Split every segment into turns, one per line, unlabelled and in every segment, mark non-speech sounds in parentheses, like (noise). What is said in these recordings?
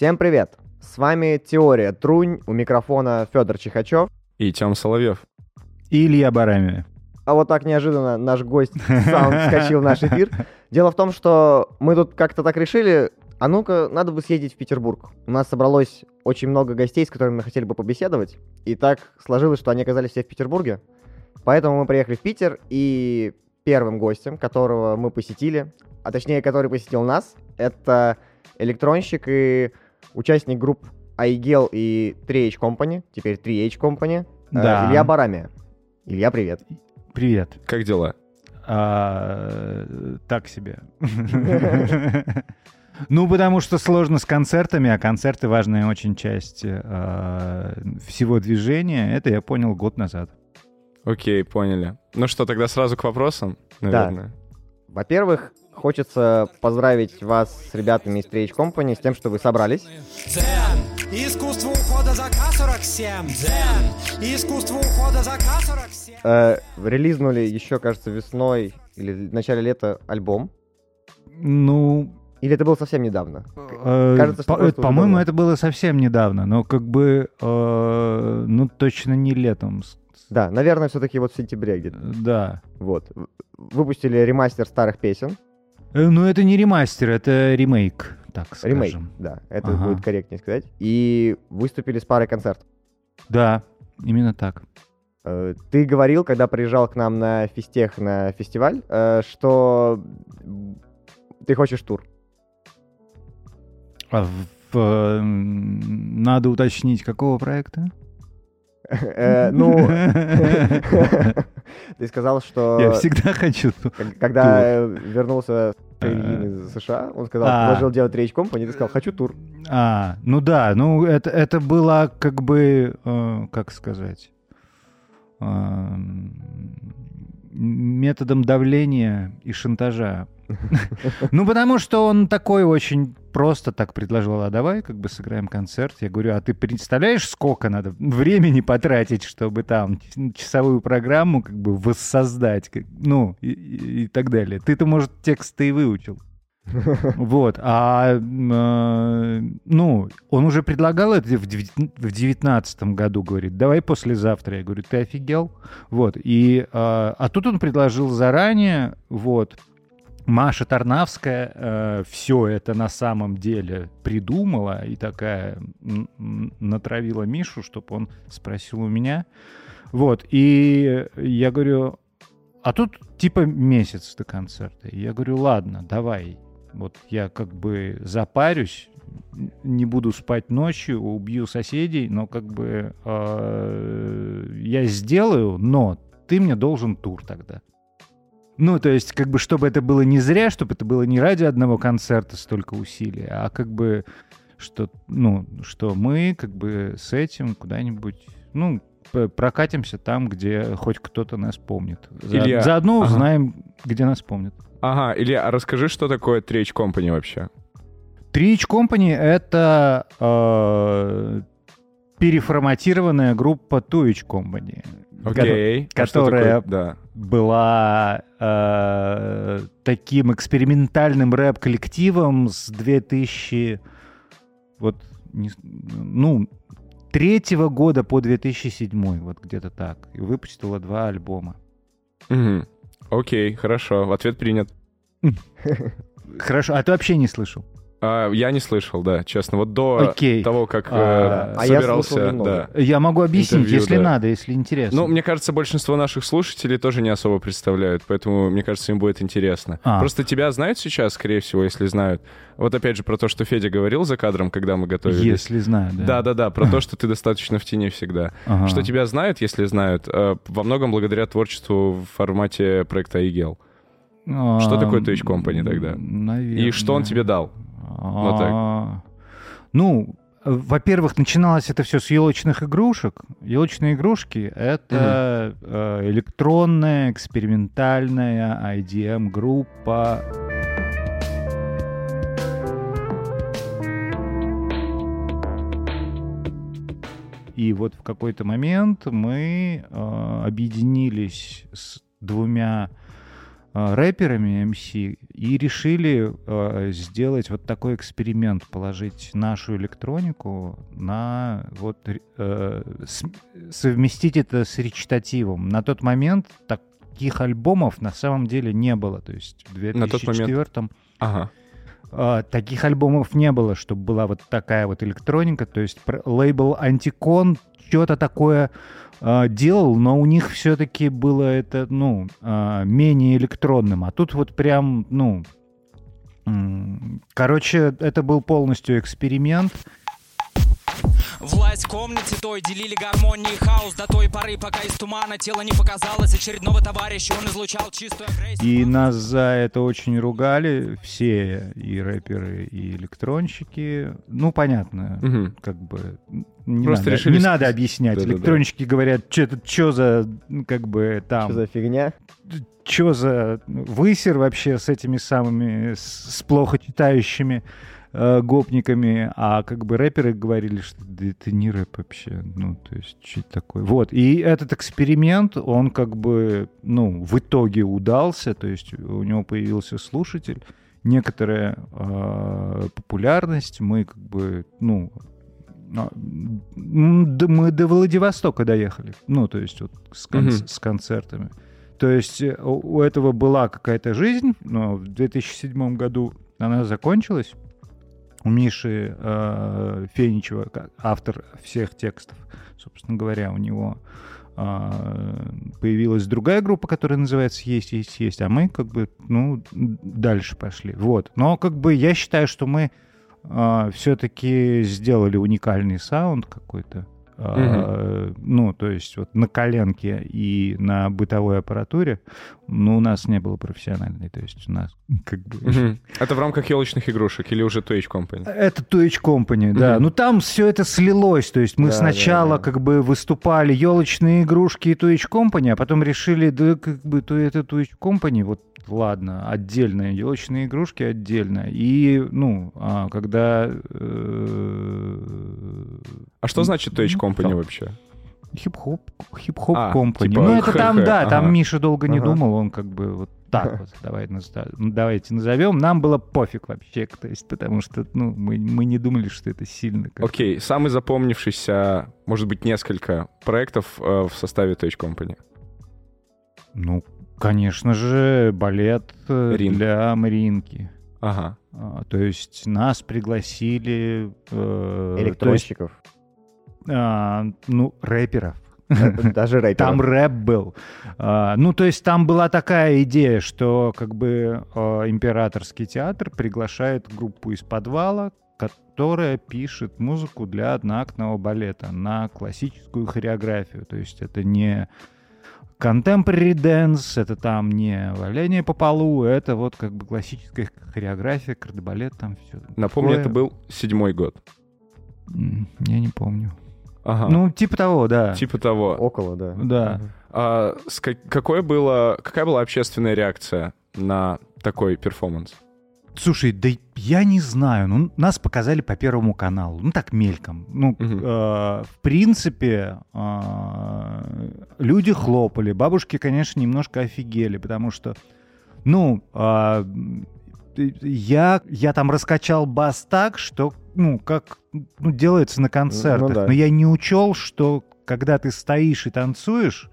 Всем привет! С вами Теория Трунь, у микрофона Федор Чихачев.
И Тём Соловьев.
И Илья Барамия.
А вот так неожиданно наш гость (laughs) сам вскочил в наш эфир. Дело в том, что мы тут как-то так решили, а ну-ка, надо бы съездить в Петербург. У нас собралось очень много гостей, с которыми мы хотели бы побеседовать. И так сложилось, что они оказались все в Петербурге. Поэтому мы приехали в Питер, и первым гостем, которого мы посетили, а точнее, который посетил нас, это электронщик и участник групп iGel и 3H Company, теперь 3H Company,
Да.
э, Илья Барамия. Илья, привет.
Привет.
Как дела?
А, так себе. Ну, потому что сложно с концертами, а концерты важная очень часть а, всего движения. Это я понял год назад.
Окей, поняли. Ну что, тогда сразу к вопросам, наверное.
Во-первых, хочется поздравить вас с ребятами из 3H Company с тем, что вы собрались.
Дзен, искусство ухода за К-47. Дзен, искусство ухода за К-47.
Э, релизнули еще, кажется, весной или в начале лета альбом.
Ну,
Или это было совсем недавно?
э,
Кажется, что
по- по-моему, это было совсем недавно, но как бы, э, ну, точно не летом.
Да, наверное, все-таки вот в сентябре где-то.
Да.
Вот. В- Выпустили ремастер старых песен.
Э, Ну, это не ремастер, это ремейк, так скажем.
Ремейк, да, это
Ага.
будет корректнее сказать. И выступили с парой концертов.
Да, именно так.
Э, Ты говорил, когда приезжал к нам на физтех, на фестиваль, э, что ты хочешь тур.
А в- м, надо уточнить, какого проекта?
Э, Ну, (laughs) ты сказал, что
Я всегда хочу.
когда э, вернулся Ильин из США, он сказал,
А.
предложил делать речь компании, ты сказал, хочу тур.
А, ну да, ну это, это было как бы, э, как сказать, эм, методом давления и шантажа. (laughs) Ну, потому что он такой очень просто так предложил, а давай как бы сыграем концерт. Я говорю, а ты представляешь, сколько надо времени потратить, чтобы там часовую программу как бы воссоздать, как- ну, и, и- и так далее. Ты-то, может, текст и выучил. (laughs) Вот, а, э, ну, он уже предлагал это в девятнадцатом году, говорит, давай послезавтра. Я говорю, ты офигел? Вот, и, э, а тут он предложил заранее, вот, Маша Тарнавская все это на самом деле придумала и такая натравила Мишу, чтобы он спросил у меня. Вот, и я говорю, а тут типа месяц до концерта. И Я говорю, ладно, давай. Вот я как бы запарюсь, не буду спать ночью, убью соседей, но как бы э, я сделаю, но ты мне должен тур тогда. Ну, то есть, как бы, чтобы это было не зря, чтобы это было не ради одного концерта столько усилий, а как бы, что, ну, что мы, как бы, с этим куда-нибудь, ну, прокатимся там, где хоть кто-то нас помнит. За-
Илья,
заодно
ага.
узнаем, где нас помнят.
Ага, Илья, а расскажи, что такое Трейч Company вообще?
Three Company — это э, переформатированная группа Two H
Окей. А
которая-
такое? Да.
была э, таким экспериментальным рэп-коллективом с 2000... Вот, не ну, третьего года по 2007, вот где-то так. И выпустила два альбома.
Мгм. Окей, хорошо. Ответ принят.
Хорошо, а ты вообще не слышал?
А, я не слышал, да, честно. Вот до
Окей.
того, как э,
А,
а я
собирался, да.
Я могу объяснить,
Интервью,
если
да.
надо, если интересно.
Ну, мне кажется, большинство наших слушателей тоже не особо представляют, поэтому, мне кажется, им будет интересно.
А.
Просто тебя знают сейчас, скорее всего, если знают. Вот опять же про то, что Федя говорил за кадром, когда мы готовились.
Если знаю, да.
Да-да-да, про то, (laughs) что ты достаточно в тени всегда.
Ага.
Что тебя знают, если знают, э, во многом благодаря творчеству в формате проекта iGel. Что такое Twitch Company тогда?
Наверное.
И что он тебе дал? Вот так.
А, Ну, во-первых, начиналось это все с елочных игрушек. Елочные игрушки — это э, электронная, экспериментальная IDM-группа. И вот в какой-то момент мы э, объединились с двумя рэперами MC и решили э, сделать вот такой эксперимент, положить нашу электронику на вот э, с, совместить это с речитативом. На тот момент таких альбомов на самом деле не было, то есть в 2004
На тот момент... Ага.
Uh, таких альбомов не было, чтобы была вот такая вот электроника. То есть лейбл Антикон что-то такое uh, делал, но у них все-таки было это, ну, uh, менее электронным. А тут вот прям, ну, короче, это был полностью эксперимент. Власть в комнате той делили гармонии и хаос до той поры, пока из тумана тело не показалось очередного товарища, он излучал чистую агрессию. И нас за это очень ругали все, и рэперы, и электронщики. Ну, понятно, угу. как бы не, Просто надо, решили... не надо объяснять. Да, Электронщики да, да. говорят, что это что за, как бы, там...
Что за фигня?
Что за высер вообще с этими самыми, с плохо читающими э, гопниками, а как бы рэперы говорили, что да это не рэп вообще, ну, то есть, что такое. Вот, и этот эксперимент, он как бы, ну, в итоге удался, то есть у него появился слушатель, некоторая э, популярность, мы как бы, ну, а, мы до Владивостока доехали, ну, то есть вот с, кон- mm-hmm. с концертами. То есть э, у этого была какая-то жизнь, но в 2007 году она закончилась у Миши э, Феничева, автор всех текстов, собственно говоря, у него э, появилась другая группа, которая называется «Есть, есть, есть», а мы как бы, ну, дальше пошли. Вот. Но как бы я считаю, что мы э, все-таки сделали уникальный саунд какой-то. Uh-huh. ну, то есть вот на коленке и на бытовой аппаратуре, ну, у нас не было профессиональной, то есть у нас (laughs) как бы...
Uh-huh. Это в рамках елочных игрушек или уже Twitch Company?
Это Twitch Company, да. Ну, там все это слилось, то есть мы да, сначала да, да. как бы выступали елочные игрушки и Twitch Company, а потом решили, да, как бы, то это Twitch Company, вот ладно, отдельные елочные игрушки отдельно. И, ну, а, когда... Э,
а что значит Touch ну, Company вообще?
Хип-хоп, хип-хоп а, компани. Типа, ну, это там, да, ага. там Миша долго не ага. думал, он как бы вот так вот, давай, давайте назовем. Нам было пофиг вообще, то есть, потому что, ну, мы, мы не думали, что это сильно.
Окей, okay. самый запомнившийся, может быть, несколько проектов э, в составе Touch Company.
Ну, Конечно же, балет э, Ринг. для Маринки.
Ага.
А, то есть нас пригласили...
Э, Электронщиков.
А, ну, рэперов.
Даже рэперов.
Там рэп был. А, ну, то есть там была такая идея, что как бы а, императорский театр приглашает группу из подвала, которая пишет музыку для одноактного балета на классическую хореографию. То есть это не Contemporary dance — это там не валяние по полу, это вот как бы классическая хореография, кардебалет, там все.
Напомню, такое. это был седьмой год.
Я не помню.
Ага.
Ну, типа того, да.
Типа того.
Около, да.
Да.
А, с, какое было, какая была общественная реакция на такой перформанс?
Слушай, да я не знаю. Ну, нас показали по Первому каналу. Ну, так мельком. Ну, угу. э, в принципе, э, люди хлопали. Бабушки, конечно, немножко офигели, потому что, ну, э, я, я там раскачал бас так, что, ну, как ну, делается на концертах. Ну, да. Но я не учел, что когда ты стоишь и танцуешь,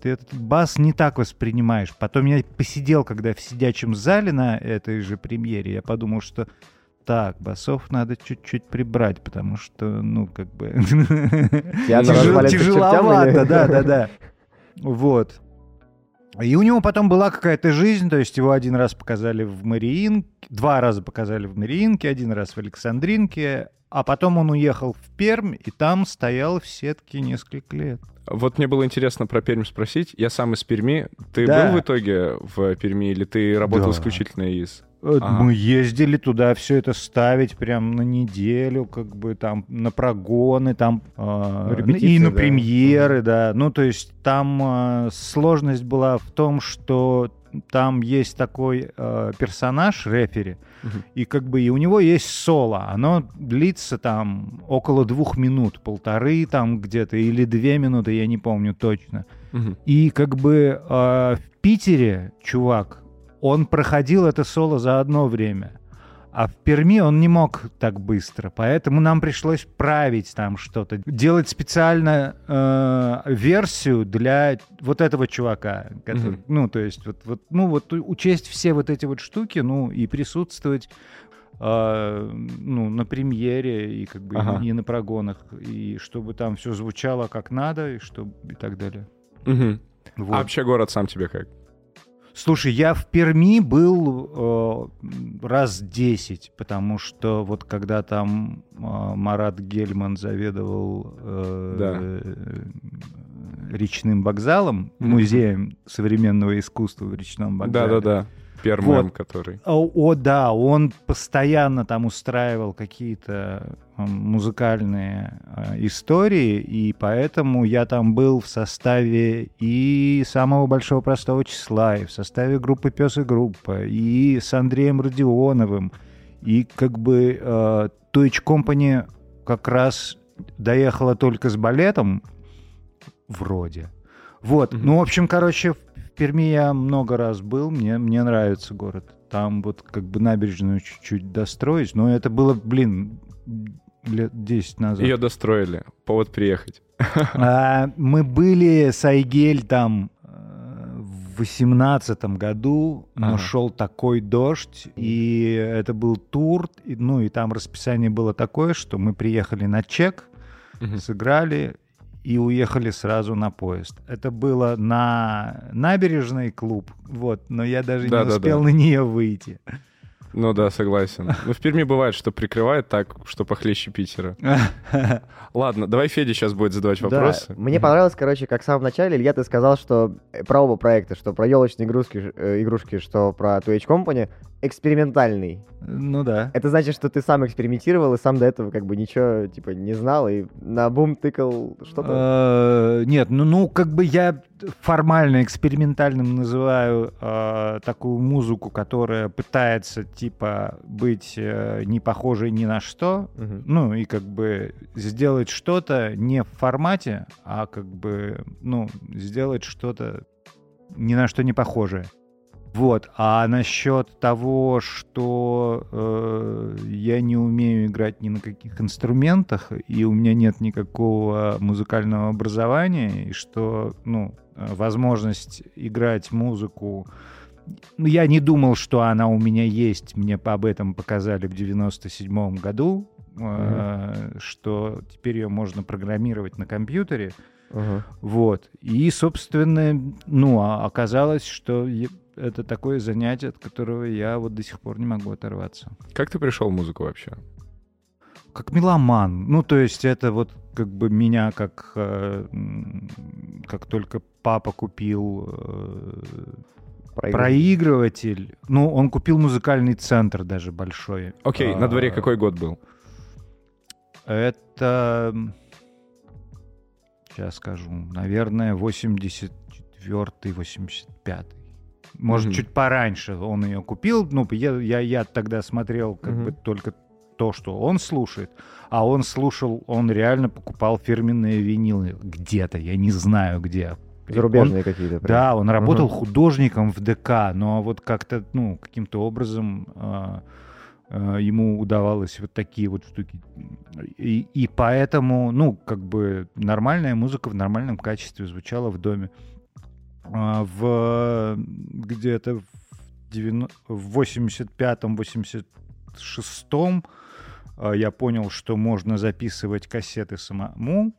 ты этот бас не так воспринимаешь. Потом я посидел, когда в сидячем зале на этой же премьере, я подумал, что так, басов надо чуть-чуть прибрать, потому что, ну, как бы... (laughs) Тяжеловато, да, да, да. Вот. И у него потом была какая-то жизнь, то есть его один раз показали в Мариинке, два раза показали в Мариинке, один раз в Александринке, а потом он уехал в Пермь, и там стоял в сетке несколько лет.
Вот мне было интересно про Пермь спросить. Я сам из Перми. Ты да. был в итоге в Перми или ты работал да. исключительно из...
Э, ага. Мы ездили туда все это ставить прям на неделю, как бы там на прогоны, там э, и на да. премьеры, да. Ну, то есть там э, сложность была в том, что там есть такой э, персонаж, рефери, uh-huh. и как бы и у него есть соло. Оно длится там около двух минут, полторы там где-то, или две минуты, я не помню точно. Uh-huh. И как бы э, в Питере чувак он проходил это соло за одно время. А в Перми он не мог так быстро, поэтому нам пришлось править там что-то, делать специально э, версию для вот этого чувака, который,
Мгм.
ну то есть вот, вот, ну вот учесть все вот эти вот штуки, ну и присутствовать э, ну на премьере и как бы
Ага.
и на прогонах и чтобы там все звучало как надо и чтобы и так далее.
Мгм.
Вот.
А вообще город сам тебе как?
Слушай, я в Перми был э, раз 10, потому что вот когда там э, Марат Гельман заведовал э,
Да.
э, речным вокзалом, музеем современного искусства в речном вокзале.
Да-да-да. Пермем, который.
О, о, да, он постоянно там устраивал какие-то э, музыкальные э, истории, и поэтому я там был в составе и самого большого простого числа, и в составе группы Пес и группа, и с Андреем Родионовым, и как бы э, Deutsche Company как раз доехала только с балетом, вроде. Вот,
Мгм.
ну, в общем, короче, Перми я много раз был, мне, мне нравится город. Там вот как бы набережную чуть-чуть достроить, но это было, блин, лет 10 назад.
Ее достроили. Повод приехать.
А, мы были с Айгель там э, в восемнадцатом году, но
Ага.
шел такой дождь, и это был тур, и, ну и там расписание было такое, что мы приехали на чек,
Мгм.
сыграли и уехали сразу на поезд. Это было на набережной клуб, вот, но я даже не
Да-да-да.
успел на нее выйти.
Ну да, согласен. Ну, в Перми бывает, что прикрывает так, что похлеще Питера. (laughs) Ладно, давай Федя сейчас будет задавать
Да,
вопросы.
Мне понравилось, короче, как в самом начале, Илья, ты сказал, что э, про оба проекта, что про елочные игрушки, э, игрушки, что про Two H Company, экспериментальный.
Ну да.
Это значит, что ты сам экспериментировал и сам до этого как бы ничего, типа, не знал и на бум тыкал что-то.
Э, Нет, ну, ну, как бы я формально экспериментальным называю э, такую музыку, которая пытается, типа, быть э, не похожей ни на что,
Мгм.
ну, и как бы сделать что-то не в формате, а как бы, ну, сделать что-то ни на что не похожее. Вот. А насчет того, что э, я не умею играть ни на каких инструментах, и у меня нет никакого музыкального образования, и что, ну, э, возможность играть музыку ну, я не думал, что она у меня есть. Мне об этом показали в 97 году, э, что теперь ее можно программировать на компьютере.
Ага.
Вот. И, собственно, ну, а оказалось, что это такое занятие, от которого я вот до сих пор не могу оторваться.
Как ты пришел в музыку вообще?
Как меломан. Ну, то есть это вот как бы меня как... э, как только папа купил э,
Проигрыватель.
проигрыватель, ну, он купил музыкальный центр даже большой.
Окей, на дворе
А,
какой год был?
Это... Сейчас скажу. Наверное, 84-й, 85 Может,
Мгм.
чуть пораньше он ее купил. Ну, я, я, я тогда смотрел как
Мгм.
бы только то, что он слушает. А он слушал, он реально покупал фирменные винилы где-то, я не знаю где.
Зарубежные какие-то. Прям.
да, он работал
Мгм.
художником в ДК, но вот как-то, ну, каким-то образом а, а, ему удавалось вот такие вот штуки. И, и поэтому, ну, как бы нормальная музыка в нормальном качестве звучала в доме. А, в где-то в, 90 в 85-м, 86-м а, я понял, что можно записывать кассеты самому.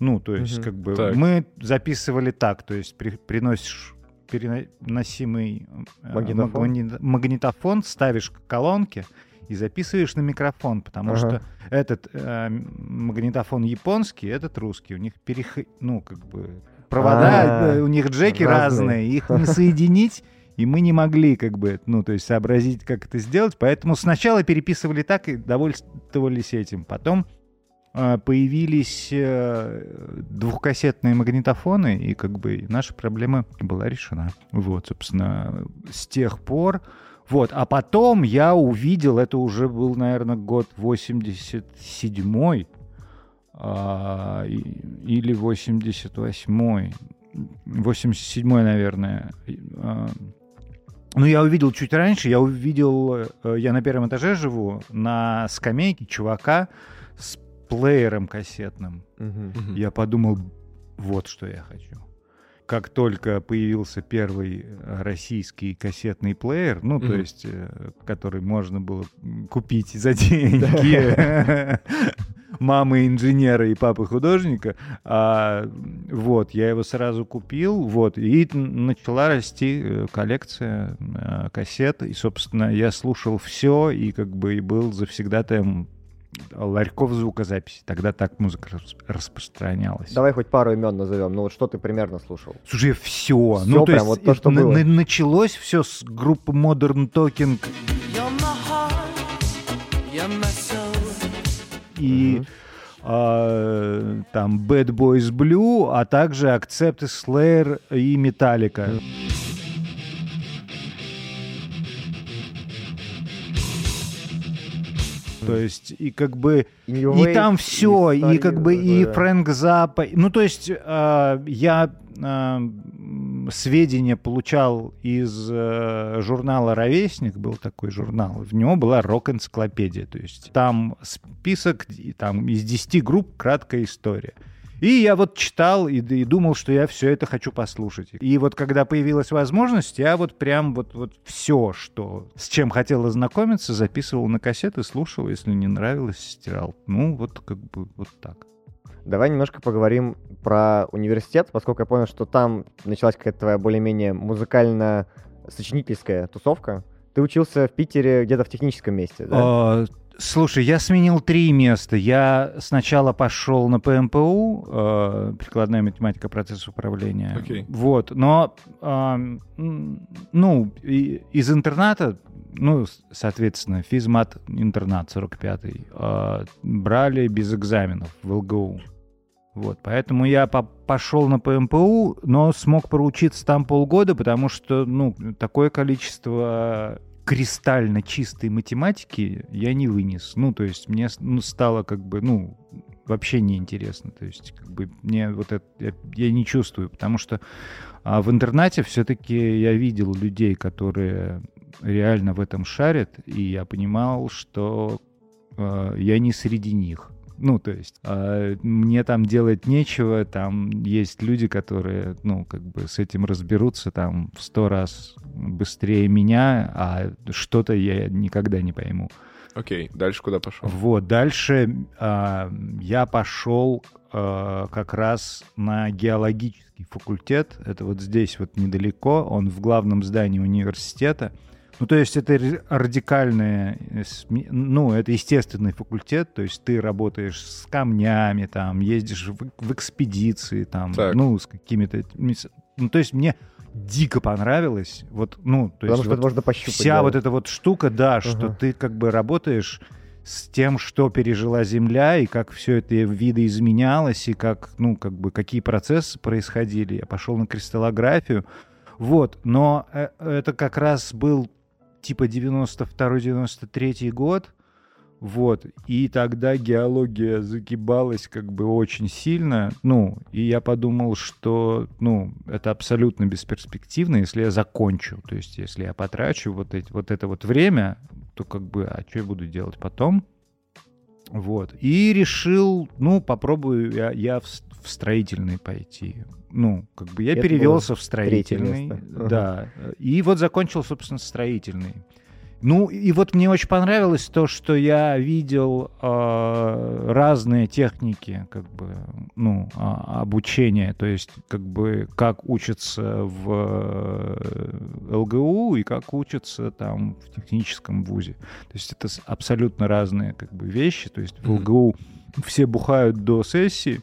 Ну, то есть,
Мгм.
как бы
Так.
мы записывали так, то есть при- приносишь переносимый э,
Магнитофон?
магни- магнитофон, ставишь к колонке и записываешь на микрофон, потому
Ага.
что этот э, магнитофон японский, этот русский, у них перех... ну, как бы провода,
А,
у них джеки
разные.
разные, их не соединить, и мы не могли, как бы, ну, то есть сообразить, как это сделать, поэтому сначала переписывали так и довольствовались этим. Потом э, появились э, двухкассетные магнитофоны, и как бы наша проблема была решена. Вот, собственно, с тех пор... Вот, а потом я увидел, это уже был, наверное, год 87-й, а, или 88-й, 87-й, наверное. А, Ну, я увидел чуть раньше, я увидел, э, я на первом этаже живу, на скамейке чувака с плеером кассетным.
Мгм.
Я подумал, вот что я хочу. Как только появился первый э, российский кассетный плеер, ну, то
Мгм.
есть, э, который можно было купить за деньги (laughs) мамы инженера и папы художника, а, вот, я его сразу купил, вот, и начала расти э, коллекция кассет, и, собственно, я слушал все, и как бы и был завсегдатаем ларьков звукозаписи. Тогда так музыка рас- распространялась.
Давай хоть пару имен назовем. Ну вот что ты примерно слушал?
Слушай, все.
Всё
ну, то
прям
есть
вот то, что
на-
было.
на- началось все с группы Modern Talking и а, там Bad Boys Blue, а также Accept Slayer и Metallica. То есть, и как бы
New
И там все, и, как бы и
такое.
Фрэнк Запа. Ну, то есть э, я э, сведения получал из э, журнала «Ровесник», был такой журнал, в него была рок-энциклопедия, то есть там список там, из 10 групп краткая история. И я вот читал и, и думал, что я все это хочу послушать. И вот когда появилась возможность, я вот прям вот, вот все, что с чем хотел ознакомиться, записывал на кассеты, слушал, если не нравилось, стирал. Ну, вот как бы вот так.
Давай немножко поговорим про университет, поскольку я понял, что там началась какая-то твоя более-менее музыкально-сочинительская тусовка. Ты учился в Питере где-то в техническом месте, да?
Слушай, я сменил три места. Я сначала пошел на ПМПУ, э, прикладная математика процессов управления.
Окей.
Вот, но м, ну и- из интерната, ну, соответственно, физмат интернат 45-й, а, брали без экзаменов в ЛГУ. Вот, поэтому я по- пошел на ПМПУ, но смог проучиться там полгода, потому что, ну, такое количество кристально чистой математики я не вынес. Ну, то есть мне ну, стало как бы, ну, вообще неинтересно. То есть как бы мне вот это, я, я не чувствую, потому что а, в интернате все-таки я видел людей, которые реально в этом шарят, и я понимал, что э, я не среди них. Ну, то есть, э, мне там делать нечего, там есть люди, которые, ну, как бы с этим разберутся там в сто раз быстрее меня, а что-то я никогда не пойму.
Окей, дальше куда пошел?
Вот, дальше а, я пошел а, как раз на геологический факультет. Это вот здесь вот недалеко, он в главном здании университета. Ну, то есть это радикальное, э, ну, это естественный факультет, то есть ты работаешь с камнями, там, ездишь в, в экспедиции, там,
Так.
ну, с какими-то... Ну, то есть мне дико понравилось, вот, ну, то
Потому
есть
что
вот
можно пощупать.
вся
да.
вот эта вот штука, да, что
Ага.
ты как бы работаешь с тем, что пережила Земля, и как все это видоизменялось, и как, ну, как бы, какие процессы происходили. Я пошел на кристаллографию. Вот, но э, это как раз был типа 92-93 год, вот, и тогда геология загибалась как бы очень сильно, ну, и я подумал, что, ну, это абсолютно бесперспективно, если я закончу, то есть если я потрачу вот, эти, вот это вот время, то как бы, а что я буду делать потом? Вот, и решил, ну, попробую я, я в, в строительный пойти. Ну, как бы я
Это
перевелся в строительный.
Ага.
да, и вот закончил, собственно, строительный. Ну, и вот мне очень понравилось то, что я видел э, разные техники, как бы, ну, а- обучения, то есть, как бы, как учатся в э, ЛГУ и как учатся там в техническом вузе. То есть это абсолютно разные, как бы, вещи. То есть в. ЛГУ все бухают до сессии,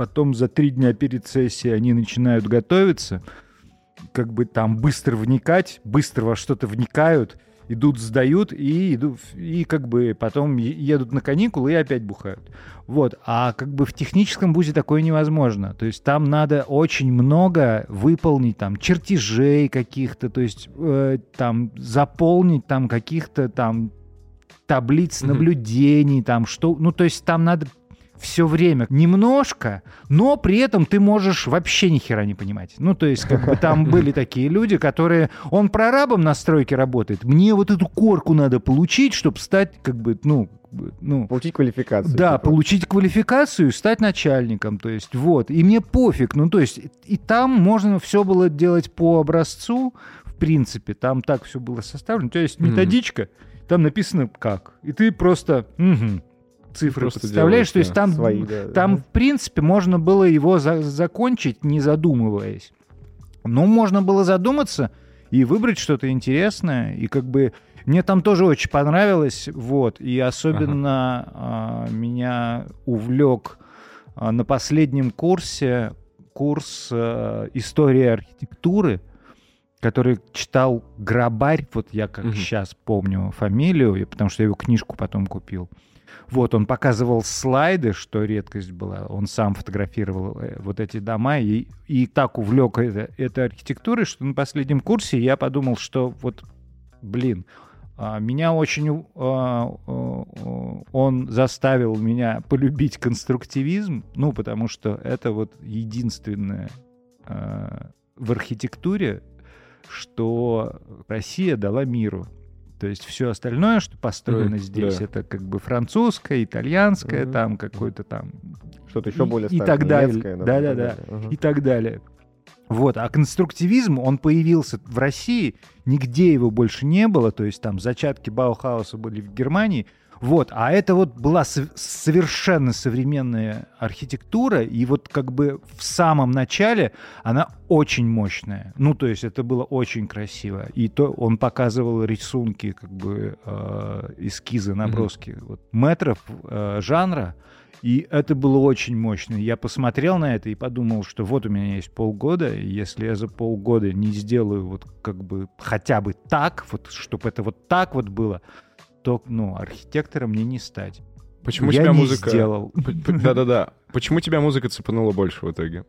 потом за три дня перед сессией они начинают готовиться, как бы там быстро вникать, быстро во что-то вникают, идут, сдают и идут, и как бы потом едут на каникулы и опять бухают. Вот. А как бы в техническом вузе такое невозможно. То есть там надо очень много выполнить там чертежей каких-то, то есть э, там заполнить там каких-то там таблиц наблюдений, там что, ну то есть там надо все время немножко, но при этом ты можешь вообще ни хера не понимать. Ну, то есть, как бы там (laughs) были такие люди, которые... Он прорабом на стройке работает, мне вот эту корку надо получить, чтобы стать, как бы, ну, ну,
получить квалификацию.
Да,
типа.
получить квалификацию, стать начальником, то есть вот. И мне пофиг, ну то есть и там можно все было делать по образцу, в принципе, там так все было составлено. То есть методичка, mm-hmm. там написано как, и ты просто угу, цифры просто подставляешь, делаешь, то есть там, свои, да, там да. в принципе можно было его за- закончить, не задумываясь. Но можно было задуматься и выбрать что-то интересное, и как бы мне там тоже очень понравилось, вот, и особенно ага. а, меня увлек а, на последнем курсе курс а, истории архитектуры, который читал Грабарь, вот я как угу. сейчас помню фамилию, потому что я его книжку потом купил. Вот, он показывал слайды, что редкость была. Он сам фотографировал э, вот эти дома и, и так увлек это, этой архитектурой, что на последнем курсе я подумал, что вот, блин, а, меня очень... А, он заставил меня полюбить конструктивизм, ну, потому что это вот единственное а, в архитектуре, что Россия дала миру. То есть все остальное, что построено mm-hmm, здесь, да. это как бы французское, итальянское, mm-hmm. там какое-то там...
Что-то еще более
и, и так далее. Да-да-да. И так далее. Вот, а конструктивизм, он появился в России, нигде его больше не было, то есть там зачатки Баухауса были в Германии, вот, а это вот была совершенно современная архитектура, и вот как бы в самом начале она очень мощная. Ну, то есть это было очень красиво. И то он показывал рисунки, как бы э, эскизы, наброски mm-hmm. вот, метров э, жанра, и это было очень мощно. Я посмотрел на это и подумал, что вот у меня есть полгода, и если я за полгода не сделаю вот как бы хотя бы так, вот чтобы это вот так вот было, то, ну, архитектором мне не стать.
Почему я тебя не музыка... сделал. (laughs) Да-да-да. Почему тебя музыка цепанула больше в итоге?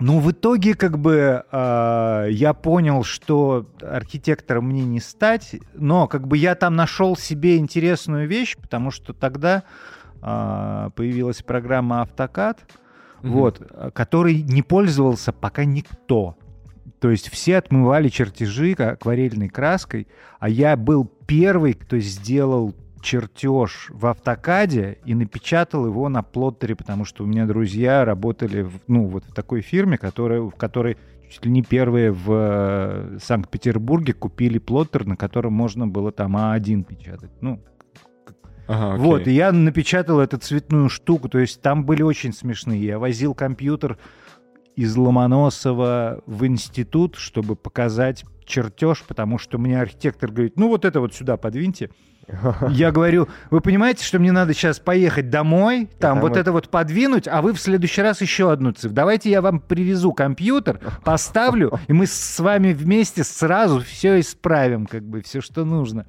Ну, в итоге, как бы, э, я понял, что архитектором мне не стать, но, как бы, я там нашел себе интересную вещь, потому что тогда а, появилась программа «Автокад», mm-hmm. вот, который не пользовался пока никто. То есть все отмывали чертежи акварельной краской, а я был первый, кто сделал чертеж в автокаде и напечатал его на плоттере, потому что у меня друзья работали в, ну, вот в такой фирме, которая, в которой чуть ли не первые в э, Санкт-Петербурге купили плоттер, на котором можно было там А1 печатать. Ну, Ага, вот, и я напечатал эту цветную штуку, то есть там были очень смешные. Я возил компьютер из Ломоносова в институт, чтобы показать чертеж, потому что мне архитектор говорит, ну вот это вот сюда подвиньте. (laughs) Я говорю, вы понимаете, что мне надо сейчас поехать домой, там вот это вот подвинуть, а вы в следующий раз еще одну цифру. Давайте я вам привезу компьютер, поставлю, и мы с вами вместе сразу все исправим, как бы все, что нужно.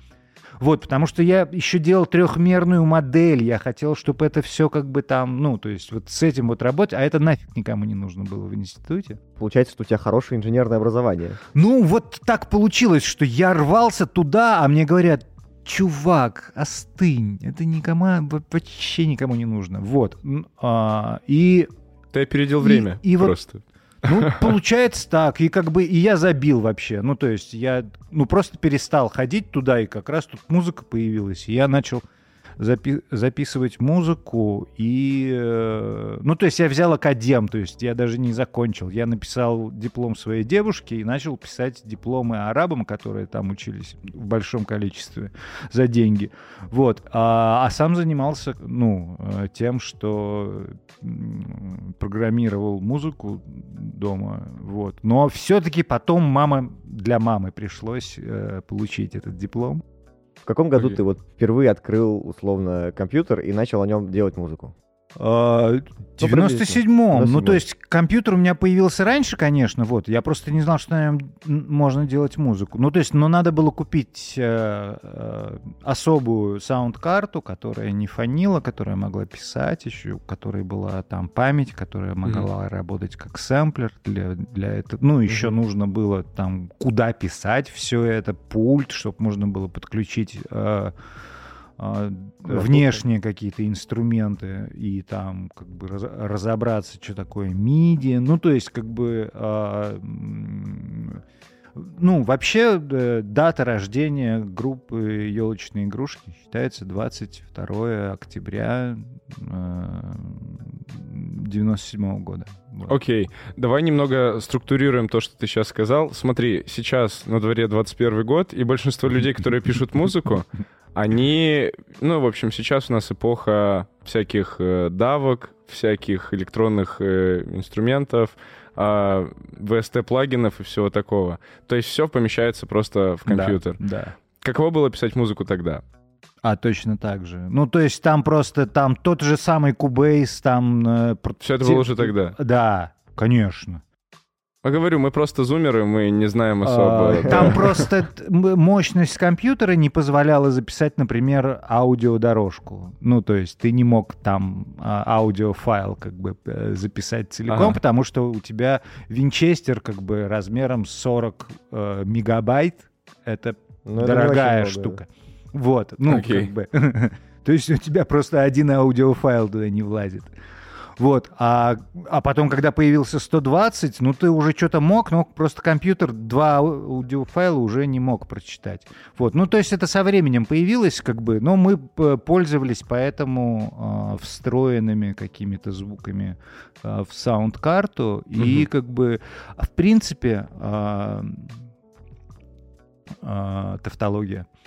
Вот, потому что я еще делал трехмерную модель, я хотел, чтобы это все как бы там, ну, то есть вот с этим вот работать, а это нафиг никому не нужно было в институте.
Получается, что у тебя хорошее инженерное образование.
Ну, вот так получилось, что я рвался туда, а мне говорят, чувак, остынь, это никому, вообще никому не нужно. Вот. А, и...
Ты опередил время и, и просто. Вот,
ну, получается так. И как бы и я забил вообще. Ну, то есть я ну, просто перестал ходить туда, и как раз тут музыка появилась. И я начал запи- записывать музыку и... Э, ну, то есть я взял академ, то есть я даже не закончил. Я написал диплом своей девушке и начал писать дипломы арабам, которые там учились в большом количестве за деньги. Вот. А, а сам занимался, ну, э, тем, что программировал музыку дома. Вот. Но все-таки потом мама для мамы пришлось э, получить этот диплом.
В каком году okay. ты вот впервые открыл условно компьютер и начал о нем делать музыку?
А, в 97-м. Ну, то есть компьютер у меня появился раньше, конечно, вот. Я просто не знал, что на нем можно делать музыку. Ну, то есть, но надо было купить э, э, особую саунд-карту, которая не фонила, которая могла писать еще, у которой была там память, которая могла mm-hmm. работать как сэмплер для, для этого. Ну, еще mm-hmm. нужно было там куда писать все это, пульт, чтобы можно было подключить... Э, внешние какие-то инструменты и там как бы раз, разобраться, что такое MIDI. Ну, то есть как бы... А, ну, вообще э, дата рождения группы елочные игрушки считается 22 октября э, 97 года.
Вот. Окей, давай немного структурируем то, что ты сейчас сказал. Смотри, сейчас на дворе 21 год, и большинство людей, которые пишут музыку, они, ну, в общем, сейчас у нас эпоха всяких э, давок, всяких электронных э, инструментов, э, VST-плагинов и всего такого. То есть все помещается просто в компьютер.
Да, да.
Каково было писать музыку тогда?
А, точно так же. Ну, то есть там просто, там тот же самый Кубейс, там... Э,
Все это было уже тогда?
Да, конечно.
Я говорю, мы просто зумеры, мы не знаем особо.
А, там просто мощность компьютера не позволяла записать, например, аудиодорожку. Ну, то есть ты не мог там а, аудиофайл как бы э, записать целиком, ага. потому что у тебя винчестер как бы размером 40 э, мегабайт. Это ну, дорогая это штука. Да. Вот, ну, okay. как бы. (laughs) То есть у тебя просто один аудиофайл туда не влазит. Вот, а, а потом, когда появился 120, ну ты уже что-то мог, но просто компьютер два аудиофайла уже не мог прочитать. Вот, ну то есть это со временем появилось, как бы, но мы пользовались поэтому э, встроенными какими-то звуками э, в саунд-карту, угу. и как бы, в принципе, э, э, тавтология —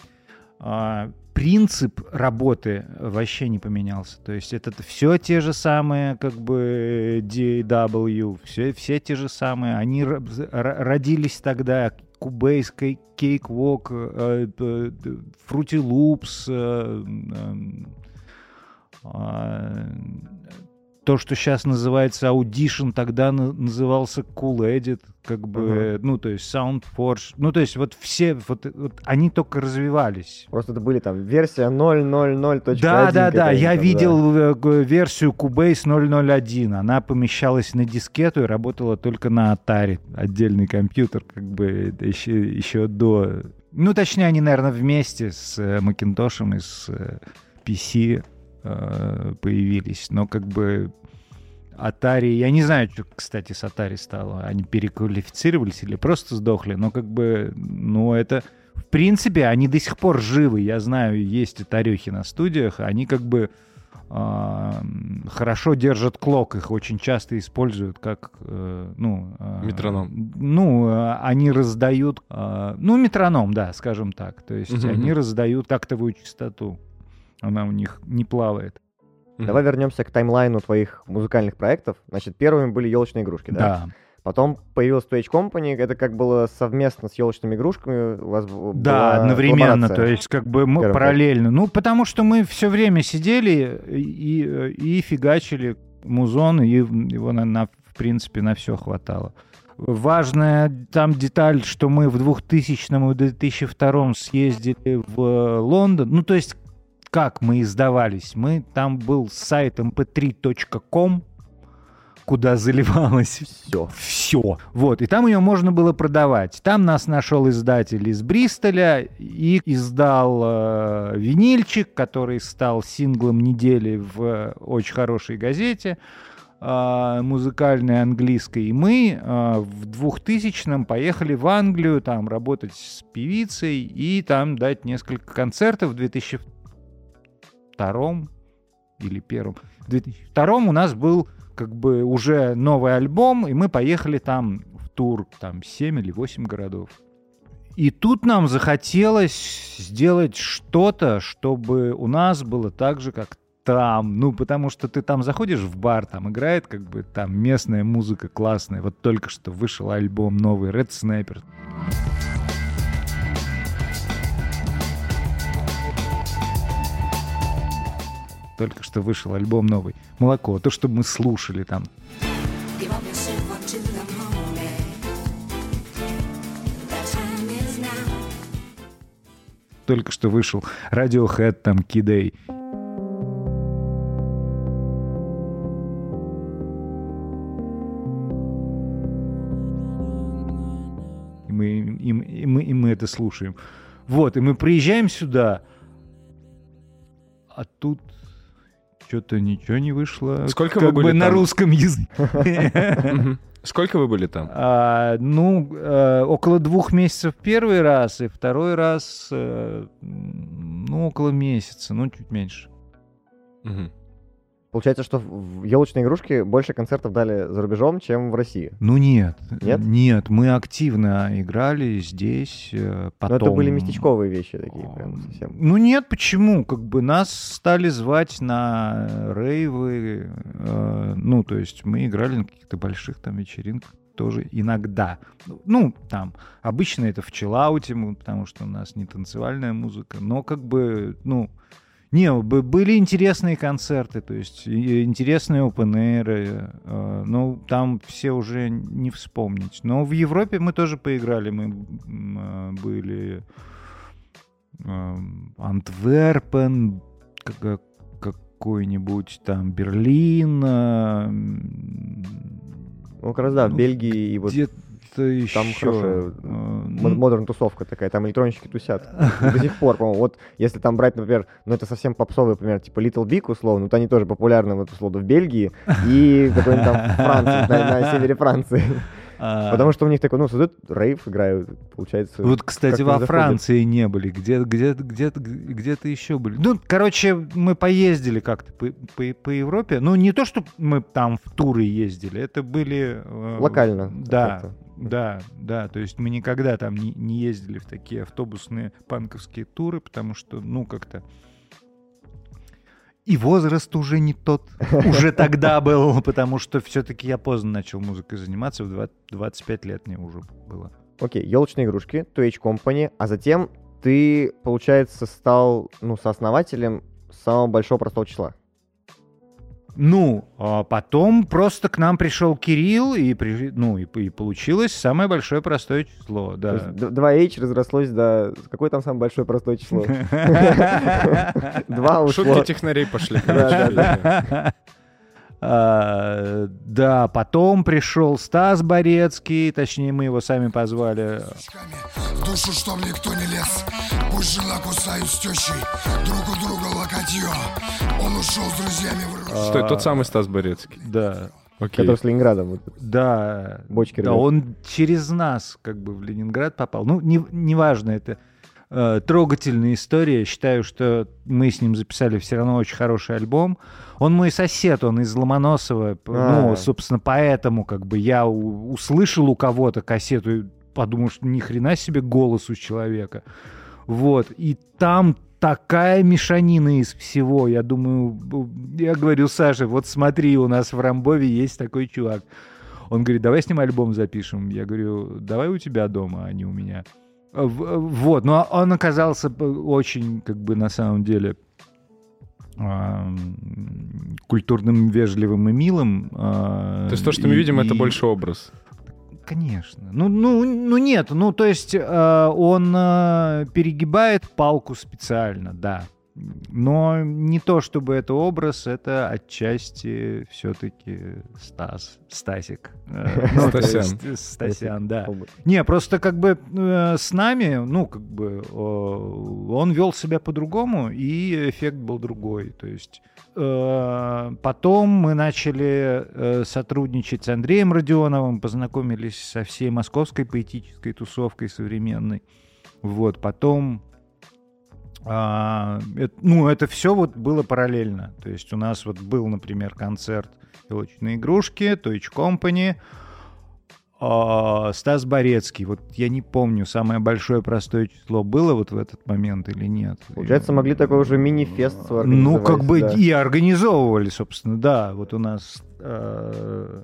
а, принцип работы вообще не поменялся. То есть это все те же самые, как бы DW, все, все те же самые. Они родились тогда. Cubase, Cakewalk, э, э, то, что сейчас называется Audition, тогда назывался Cool Edit, как бы, uh-huh. ну, то есть SoundForge, ну, то есть вот все, вот, вот они только развивались.
Просто это были там версия 0.00.1.
Да, да, да, я видел да. Э, версию Cubase 0.01, она помещалась на дискету и работала только на Atari, отдельный компьютер, как бы, еще, еще до... Ну, точнее, они, наверное, вместе с э, Macintosh и с э, PC Э, появились. Но как бы Atari, я не знаю, что, кстати, с Atari стало. Они переквалифицировались или просто сдохли, но как бы, ну это... В принципе, они до сих пор живы. Я знаю, есть Атарюхи на студиях. Они как бы э, хорошо держат клок. Их очень часто используют как, э, ну...
Э, метроном.
Ну, э, они раздают... Э, ну, метроном, да, скажем так. То есть mm-hmm. они раздают тактовую частоту. Она у них не плавает.
Давай вернемся к таймлайну твоих музыкальных проектов. Значит, первыми были елочные игрушки, да?
Да.
Потом появилась Twitch Company, это как было совместно с елочными игрушками. У вас
да, одновременно, то есть как бы мы параллельно. Ну, потому что мы все время сидели и, и фигачили музон, и его, на, на, в принципе, на все хватало. Важная там деталь, что мы в 2000 и 2002 съездили в Лондон. Ну, то есть как мы издавались? Мы там был сайт mp3.com, куда заливалось
все.
Все. Вот. И там ее можно было продавать. Там нас нашел издатель из Бристоля и издал э, винильчик, который стал синглом недели в очень хорошей газете э, музыкальной английской. И мы э, в 2000-м поехали в Англию там работать с певицей и там дать несколько концертов. В 2002 2002 или первом. В 2002 у нас был как бы уже новый альбом, и мы поехали там в тур, там 7 или 8 городов. И тут нам захотелось сделать что-то, чтобы у нас было так же, как там. Ну, потому что ты там заходишь в бар, там играет как бы там местная музыка классная. Вот только что вышел альбом новый Red Sniper. Только что вышел альбом новый. «Молоко», то, что мы слушали там. Только что вышел Radiohead, там, Kidday. И мы, и, и, мы, и мы это слушаем. Вот, и мы приезжаем сюда, А тут что-то ничего не вышло.
Сколько
как
вы были
бы на
там?
русском языке. (laughs)
Сколько вы были там?
А, ну, э, около двух месяцев первый раз, и второй раз, м, ну, около месяца, ну, чуть меньше.
Мгм.
Получается, что в елочные игрушки больше концертов дали за рубежом, чем в России.
Ну, нет.
Нет?
Нет, мы активно играли здесь, э,
Но
потом...
это были местечковые вещи такие, прям совсем.
Ну нет, почему? Как бы нас стали звать на рейвы, э, ну, то есть мы играли на каких-то больших там вечеринках тоже иногда. Ну, там, обычно это в чиллауте, потому что у нас не танцевальная музыка, но как бы, ну, не, были интересные концерты, то есть интересные open air, э, ну, там все уже не вспомнить. Но в Европе мы тоже поиграли, мы э, были эм, Антверпен, как- какой-нибудь там Берлин, э,
Ну, как раз да, в
ну,
Бельгии и вот
еще.
там хорошая мод-
ну,
модерн тусовка такая, там электронщики тусят. До сих пор, по-моему. Вот если там брать, например, ну это совсем попсовый пример, типа Little Big, условно, вот они тоже популярны, вот условно, в Бельгии и какой-нибудь там Франции, на, на (laughs) севере Франции.
а,
Потому что у них такой, ну, создают рейв, играют, получается.
Вот, кстати, во
заходит.
Франции не были, где, где, где, где-то еще были. Ну, короче, мы поездили как-то по, по, по Европе. Ну, не то, что мы там в туры ездили, это были... э,
Локально.
Да. Да, да. То есть мы никогда там не, не ездили в такие автобусные панковские туры, потому что, ну, как-то... И возраст уже не тот. (laughs) Уже тогда был, потому что все-таки я поздно начал музыкой заниматься. В 20 25 лет мне уже было.
Окей, елочные игрушки, To Age Company, а затем ты, получается, стал, ну, сооснователем самого большого простого числа.
Ну, а потом просто к нам пришел Кирилл, и, при- ну, и, и получилось самое большое простое число,
То
да.
есть д- 2H разрослось до... Какое там самое большое простое число? (laughs) Два ушло.
Шутки технарей пошли,
Да,
короче. (laughs)
да,
А, Да, потом пришел Стас Борецкий, точнее, мы его сами позвали.
В душу, чтоб никто не лез Пусть жена кусают с тещей Друг у друга локотье Он ушел с друзьями в
Что это тот самый Стас Борецкий?
Да,
Окей.
Который с Ленинградом. вот.
да.
Бочки
Да,
рвет.
он через нас как бы в Ленинград попал. Ну, не- неважно, это э, трогательная история. Считаю, что мы с ним записали все равно очень хороший альбом. Он мой сосед, он из Ломоносова. П-
А.
Ну, собственно, поэтому как бы я у- услышал у кого-то кассету подумал, что ни хрена себе голос у человека. Вот. И там такая мешанина из всего. Я думаю, я говорю, Саше, вот смотри, у нас в Рамбове есть такой чувак. Он говорит, давай с ним альбом запишем. Я говорю, давай у тебя дома, а не у меня. Вот, но он оказался очень, как бы, на самом деле, культурным, вежливым и милым. а,
То есть то, что мы
и-
видим, это
и-
больше образ.
Конечно. Ну, ну, ну нет, ну то есть э, он э, перегибает палку специально, да. Но не то, чтобы это образ, это отчасти все-таки Стас, Стасик. Э, ну,
Стасян.
есть, э, Стасян, да. Не, просто как бы э, с нами, ну, как бы он вел себя по-другому, и эффект был другой. То есть потом мы начали сотрудничать с Андреем Родионовым, познакомились со всей московской поэтической тусовкой современной. Вот, потом а, это- ну, это все вот было параллельно. То есть у нас вот был, например, концерт «Елочные игрушки», «Тойч Company», а, Стас Борецкий. Вот я не помню, самое большое простое число было вот в этот момент или нет.
Получается, могли такой уже мини-фест
Ну, как бы
да.
и организовывали, собственно, да. Вот у нас э,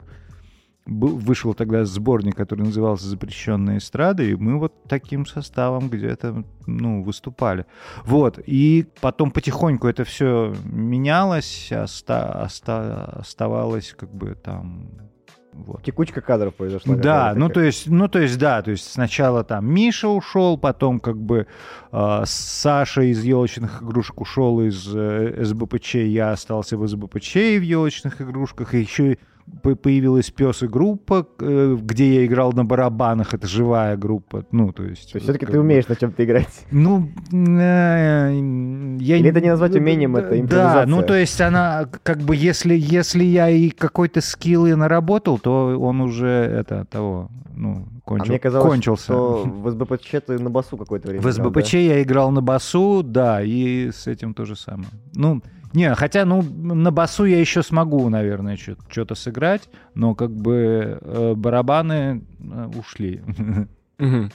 был- вышел тогда сборник, который назывался «Запрещенные эстрады», и мы вот таким составом где-то, ну, выступали. Вот, и потом потихоньку это все менялось, оста- оста- оставалось как бы там... Вот.
Текучка кадров произошла.
Да, ну
такая.
то есть, ну то есть, да, то есть сначала там Миша ушел, потом как бы э, Саша из елочных игрушек ушел из э, СБПЧ, я остался в СБПЧ и в елочных игрушках, и еще появилась пес и группа, э, где я играл на барабанах, это живая группа, ну, то есть...
То есть все-таки ты умеешь на чем-то играть.
Ну, э, я...
Или это не назвать умением, это
Да,
импровизация?
ну, то есть она, как бы, если, если я и какой-то скилл и наработал, то он уже, это, того, ну,
А
кончил,
мне казалось,
кончился.
что в СБПЧ ты на басу какое-то время
В
играл,
СБПЧ я играл на басу, да, и с этим то же самое. Ну, не, хотя, ну, на басу я еще смогу, наверное, что-то сыграть, но как бы э, барабаны э, ушли.
Мгм.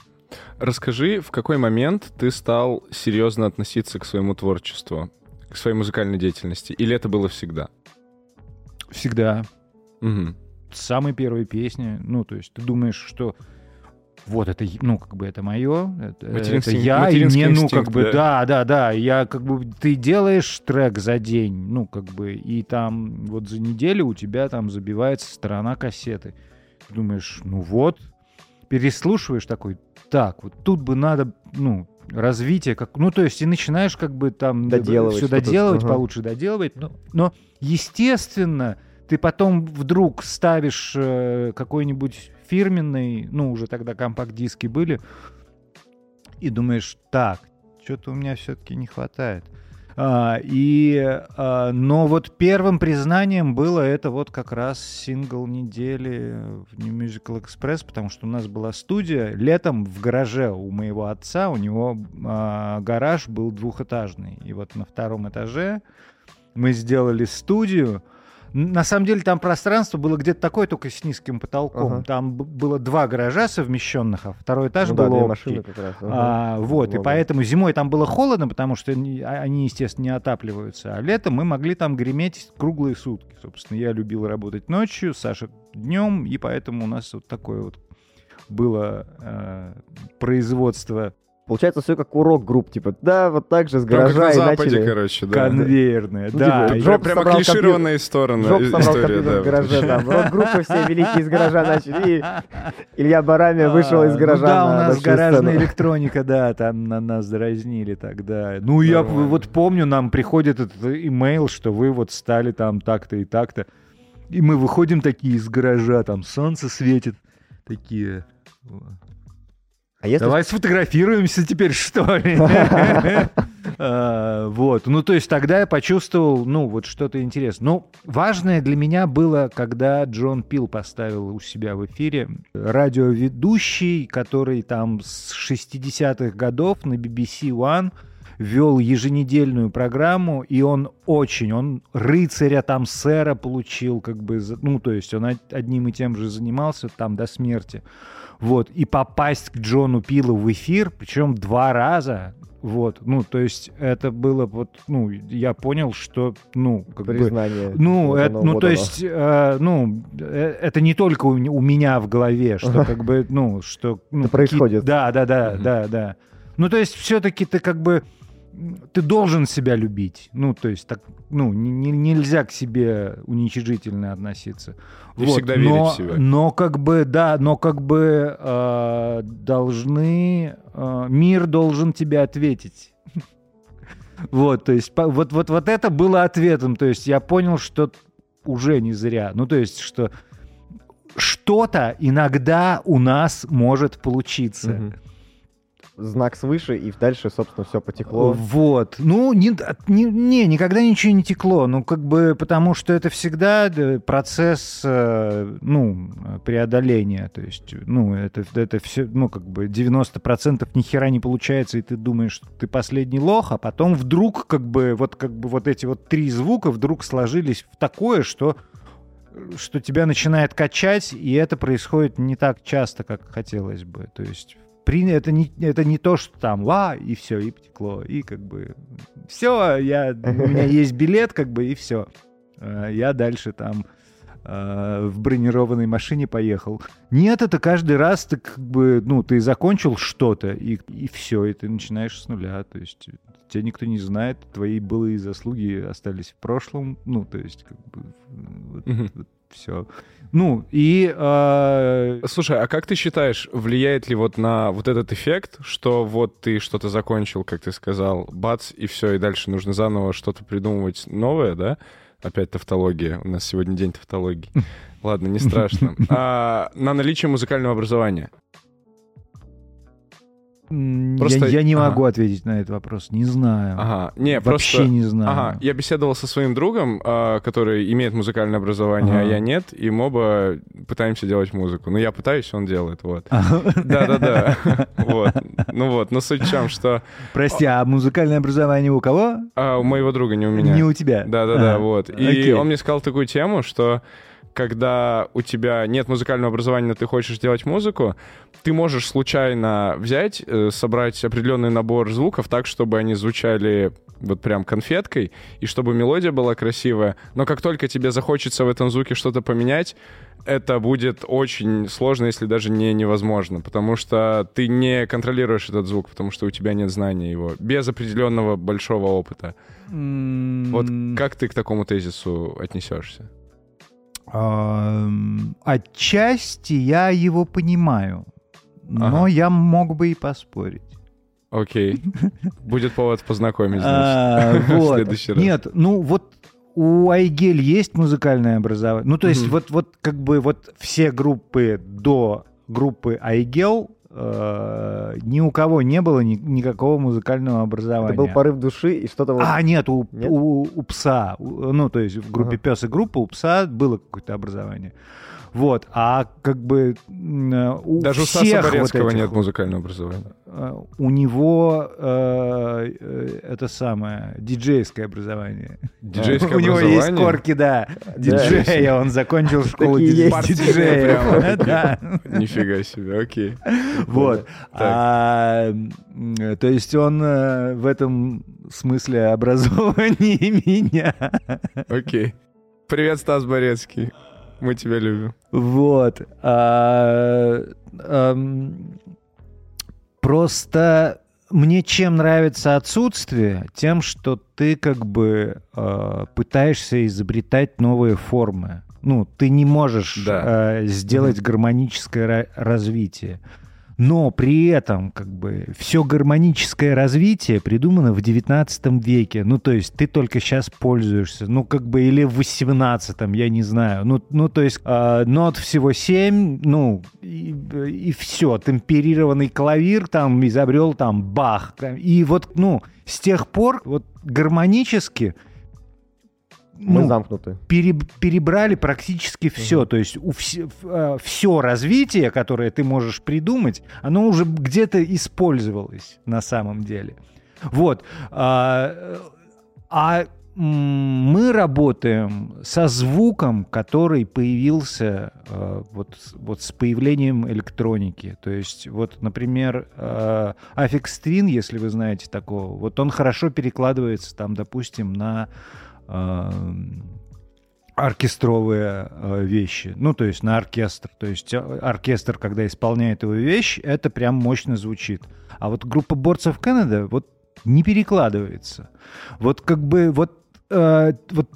Расскажи, в какой момент ты стал серьезно относиться к своему творчеству, к своей музыкальной деятельности? Или это было всегда?
Всегда.
Мгм.
Самые первые песни, ну, то есть ты думаешь, что вот это, ну, как бы это мое, это, это я, и мне, ну, как бы,
да.
да, да, да, я как бы, ты делаешь трек за день, ну, как бы, и там вот за неделю у тебя там забивается сторона кассеты. Думаешь, ну вот, переслушиваешь такой, так, вот тут бы надо, ну, развитие, как, ну, то есть и начинаешь как бы там
Доделывать
все доделывать,
ага.
получше доделывать, но, но естественно, ты потом вдруг ставишь э, какой-нибудь фирменный, ну, уже тогда компакт-диски были, и думаешь, так, что-то у меня все-таки не хватает. А, и, а, но вот первым признанием было это вот как раз сингл недели в New Musical Express, потому что у нас была студия летом в гараже у моего отца, у него а, гараж был двухэтажный, и вот на втором этаже мы сделали студию. На самом деле там пространство было где-то такое, только с низким потолком.
Ага.
Там было два гаража совмещенных, а второй этаж
Ну
был
да, машины как раз. ага.
А, вот, и
Много.
поэтому зимой там было холодно, потому что они, а- они, естественно, не отапливаются. А летом мы могли там греметь круглые сутки. Собственно, я любил работать ночью, Саша днем, и поэтому у нас вот такое вот было э, производство
Получается все как урок групп, типа, да, вот так же с
Прям как
гаража
на
и
Западе,
начали.
короче, да.
конвейерное.
Ну,
да,
типа,
и-
Джоб
Прямо
собрал
клишированная история,
Жоп собрал
история, да.
в гараже, там, рок-группы все великие из гаража начали, и Илья Барами вышел из
А,
гаража
Ну да, у
на
нас гаражная электроника, да, там на нас дразнили тогда. Ну, я вот помню, нам приходит этот имейл, что вы вот стали там так-то и так-то. И мы выходим такие из гаража, там солнце светит. Такие...
А если
Давай сфотографируемся теперь, (laughs) что ли? (laughs) А, Вот, ну то есть тогда я почувствовал, ну вот что-то интересное. Ну, важное для меня было, когда Джон Пил поставил у себя в эфире радиоведущий, который там с 60-х годов на BBC One вел еженедельную программу, и он очень, он рыцаря там сэра получил, как бы, ну, то есть он од- одним и тем же занимался там до смерти. Вот, и попасть к Джону Пилу в эфир, причем два раза, вот, ну, то есть это было вот, ну, я понял, что, ну, как бы...
признание.
Ну,
вот
это,
оно,
ну
вот
то
оно.
есть, э, ну, э, это не только у, у меня в голове, что как бы, ну, что... Ну,
Это происходит.
Да, да, да, да, да. Ну, то есть, все-таки ты как бы... Ты должен себя любить. Ну, то есть, так, ну, не- не- нельзя к себе уничижительно относиться.
И всегда верить
но,
в себя.
Но как бы, да, но как бы э, должны... э, мир должен тебе ответить. (laughs) Вот, то есть, вот, вот, вот это было ответом. То есть я понял, что уже не зря. Ну, то есть, что что-то иногда у нас может получиться.
Мгм. Знак свыше, и дальше, собственно, все потекло.
Вот. Ну, не, не, не, никогда ничего не текло. Ну, как бы, потому что это всегда процесс, э, ну, преодоления. То есть, ну, это, это все, ну, как бы 90% ни хера не получается, и ты думаешь, что ты последний лох, а потом вдруг, как бы, вот, как бы, вот эти вот три звука вдруг сложились в такое, что что тебя начинает качать, и это происходит не так часто, как хотелось бы. То есть это, не, это не то, что там ва, и все, и потекло, и как бы все, я, у меня (laughs) есть билет, как бы, и все. Я дальше там э, в бронированной машине поехал. Нет, это каждый раз ты как бы, ну, ты закончил что-то, и, и все, и ты начинаешь с нуля. То есть тебя никто не знает, твои былые заслуги остались в прошлом, ну, то есть как бы вот все. Ну, и... э,
Слушай, а как ты считаешь, влияет ли вот на вот этот эффект, что вот ты что-то закончил, как ты сказал, бац, и все, и дальше нужно заново что-то придумывать новое, да? Опять тавтология. У нас сегодня день тавтологии. (laughs) Ладно, не страшно. А, на наличие музыкального образования. Просто-
Я, я не
ага.
могу ответить на этот вопрос, не знаю.
Ага, не,
Вообще
просто...
не знаю.
Ага, я беседовал со своим другом, а, который имеет музыкальное образование, а
Ага.
я нет, и мы оба пытаемся делать музыку. Ну, я пытаюсь, он делает, вот.
Ага.
Да-да-да, (laughs) вот. Ну вот, но суть в чем, что
Прости, а музыкальное образование у кого?
а, у моего друга, не у меня.
Не у тебя.
Да-да-да,
А,
вот. И он мне сказал такую тему, что когда у тебя нет музыкального образования, но ты хочешь делать музыку, ты можешь случайно взять, э, собрать определенный набор звуков так, чтобы они звучали вот прям конфеткой, и чтобы мелодия была красивая. Но как только тебе захочется в этом звуке что-то поменять, это будет очень сложно, если даже не невозможно, потому что ты не контролируешь этот звук, потому что у тебя нет знания его, без определенного большого опыта.
М,
Вот как ты к такому тезису отнесешься?
Ам, Отчасти я его понимаю, но
Ага.
я мог бы и поспорить.
Окей. (laughs) Будет повод познакомить, значит,
А, (laughs)
в
вот.
следующий раз.
Нет, ну вот у Айгель есть музыкальное образование. Ну, то есть вот, вот как бы вот все группы до группы Айгел э, ни у кого не было ни- никакого музыкального образования.
Это был порыв души и что-то вот...
А, нет, у,
Нет?
У, у пса, у- ну, то есть в группе
Ага.
пес и группа у пса было какое-то образование. Вот, а как бы э, у
Даже у
всех
Стаса
вот
Борецкого
этих
нет
вот,
музыкального образования.
э, у него э, это самое диджейское образование.
Диджейское (laughs)
у него есть
образование?
корки, да, диджея. Он закончил школу диджея. (laughs) (laughs)
Нифига себе, окей.
Вот. А, То есть он в этом смысле образованнее меня.
Окей. Привет, Стас Борецкий. Мы тебя любим.
Вот. А, ам, Просто мне чем нравится отсутствие? Тем, что ты как бы э, пытаешься изобретать новые формы. Ну, ты не можешь
Да.
э, сделать гармоническое ра- развитие. Но при этом, как бы, все гармоническое развитие придумано в 19 веке. Ну, то есть ты только сейчас пользуешься. Ну, как бы, или в 18 я не знаю. Ну, ну то есть э, нот всего 7, ну, и, все. Темперированный клавир там изобрел там Бах. И вот, ну, с тех пор вот гармонически
Мы
ну,
замкнуты.
пере- перебрали практически все. То есть все развитие, которое ты можешь придумать, оно уже где-то использовалось на самом деле. Вот. А, а, мы работаем со звуком, который появился э, вот, вот с появлением электроники. То есть, вот, например, э, Affix Twin, если вы знаете такого, вот он хорошо перекладывается там, допустим, на э, оркестровые э, вещи. Ну, то есть на оркестр. То есть э, оркестр, когда исполняет его вещь, это прям мощно звучит. А вот группа of Canada вот не перекладывается. Вот как бы вот, э, вот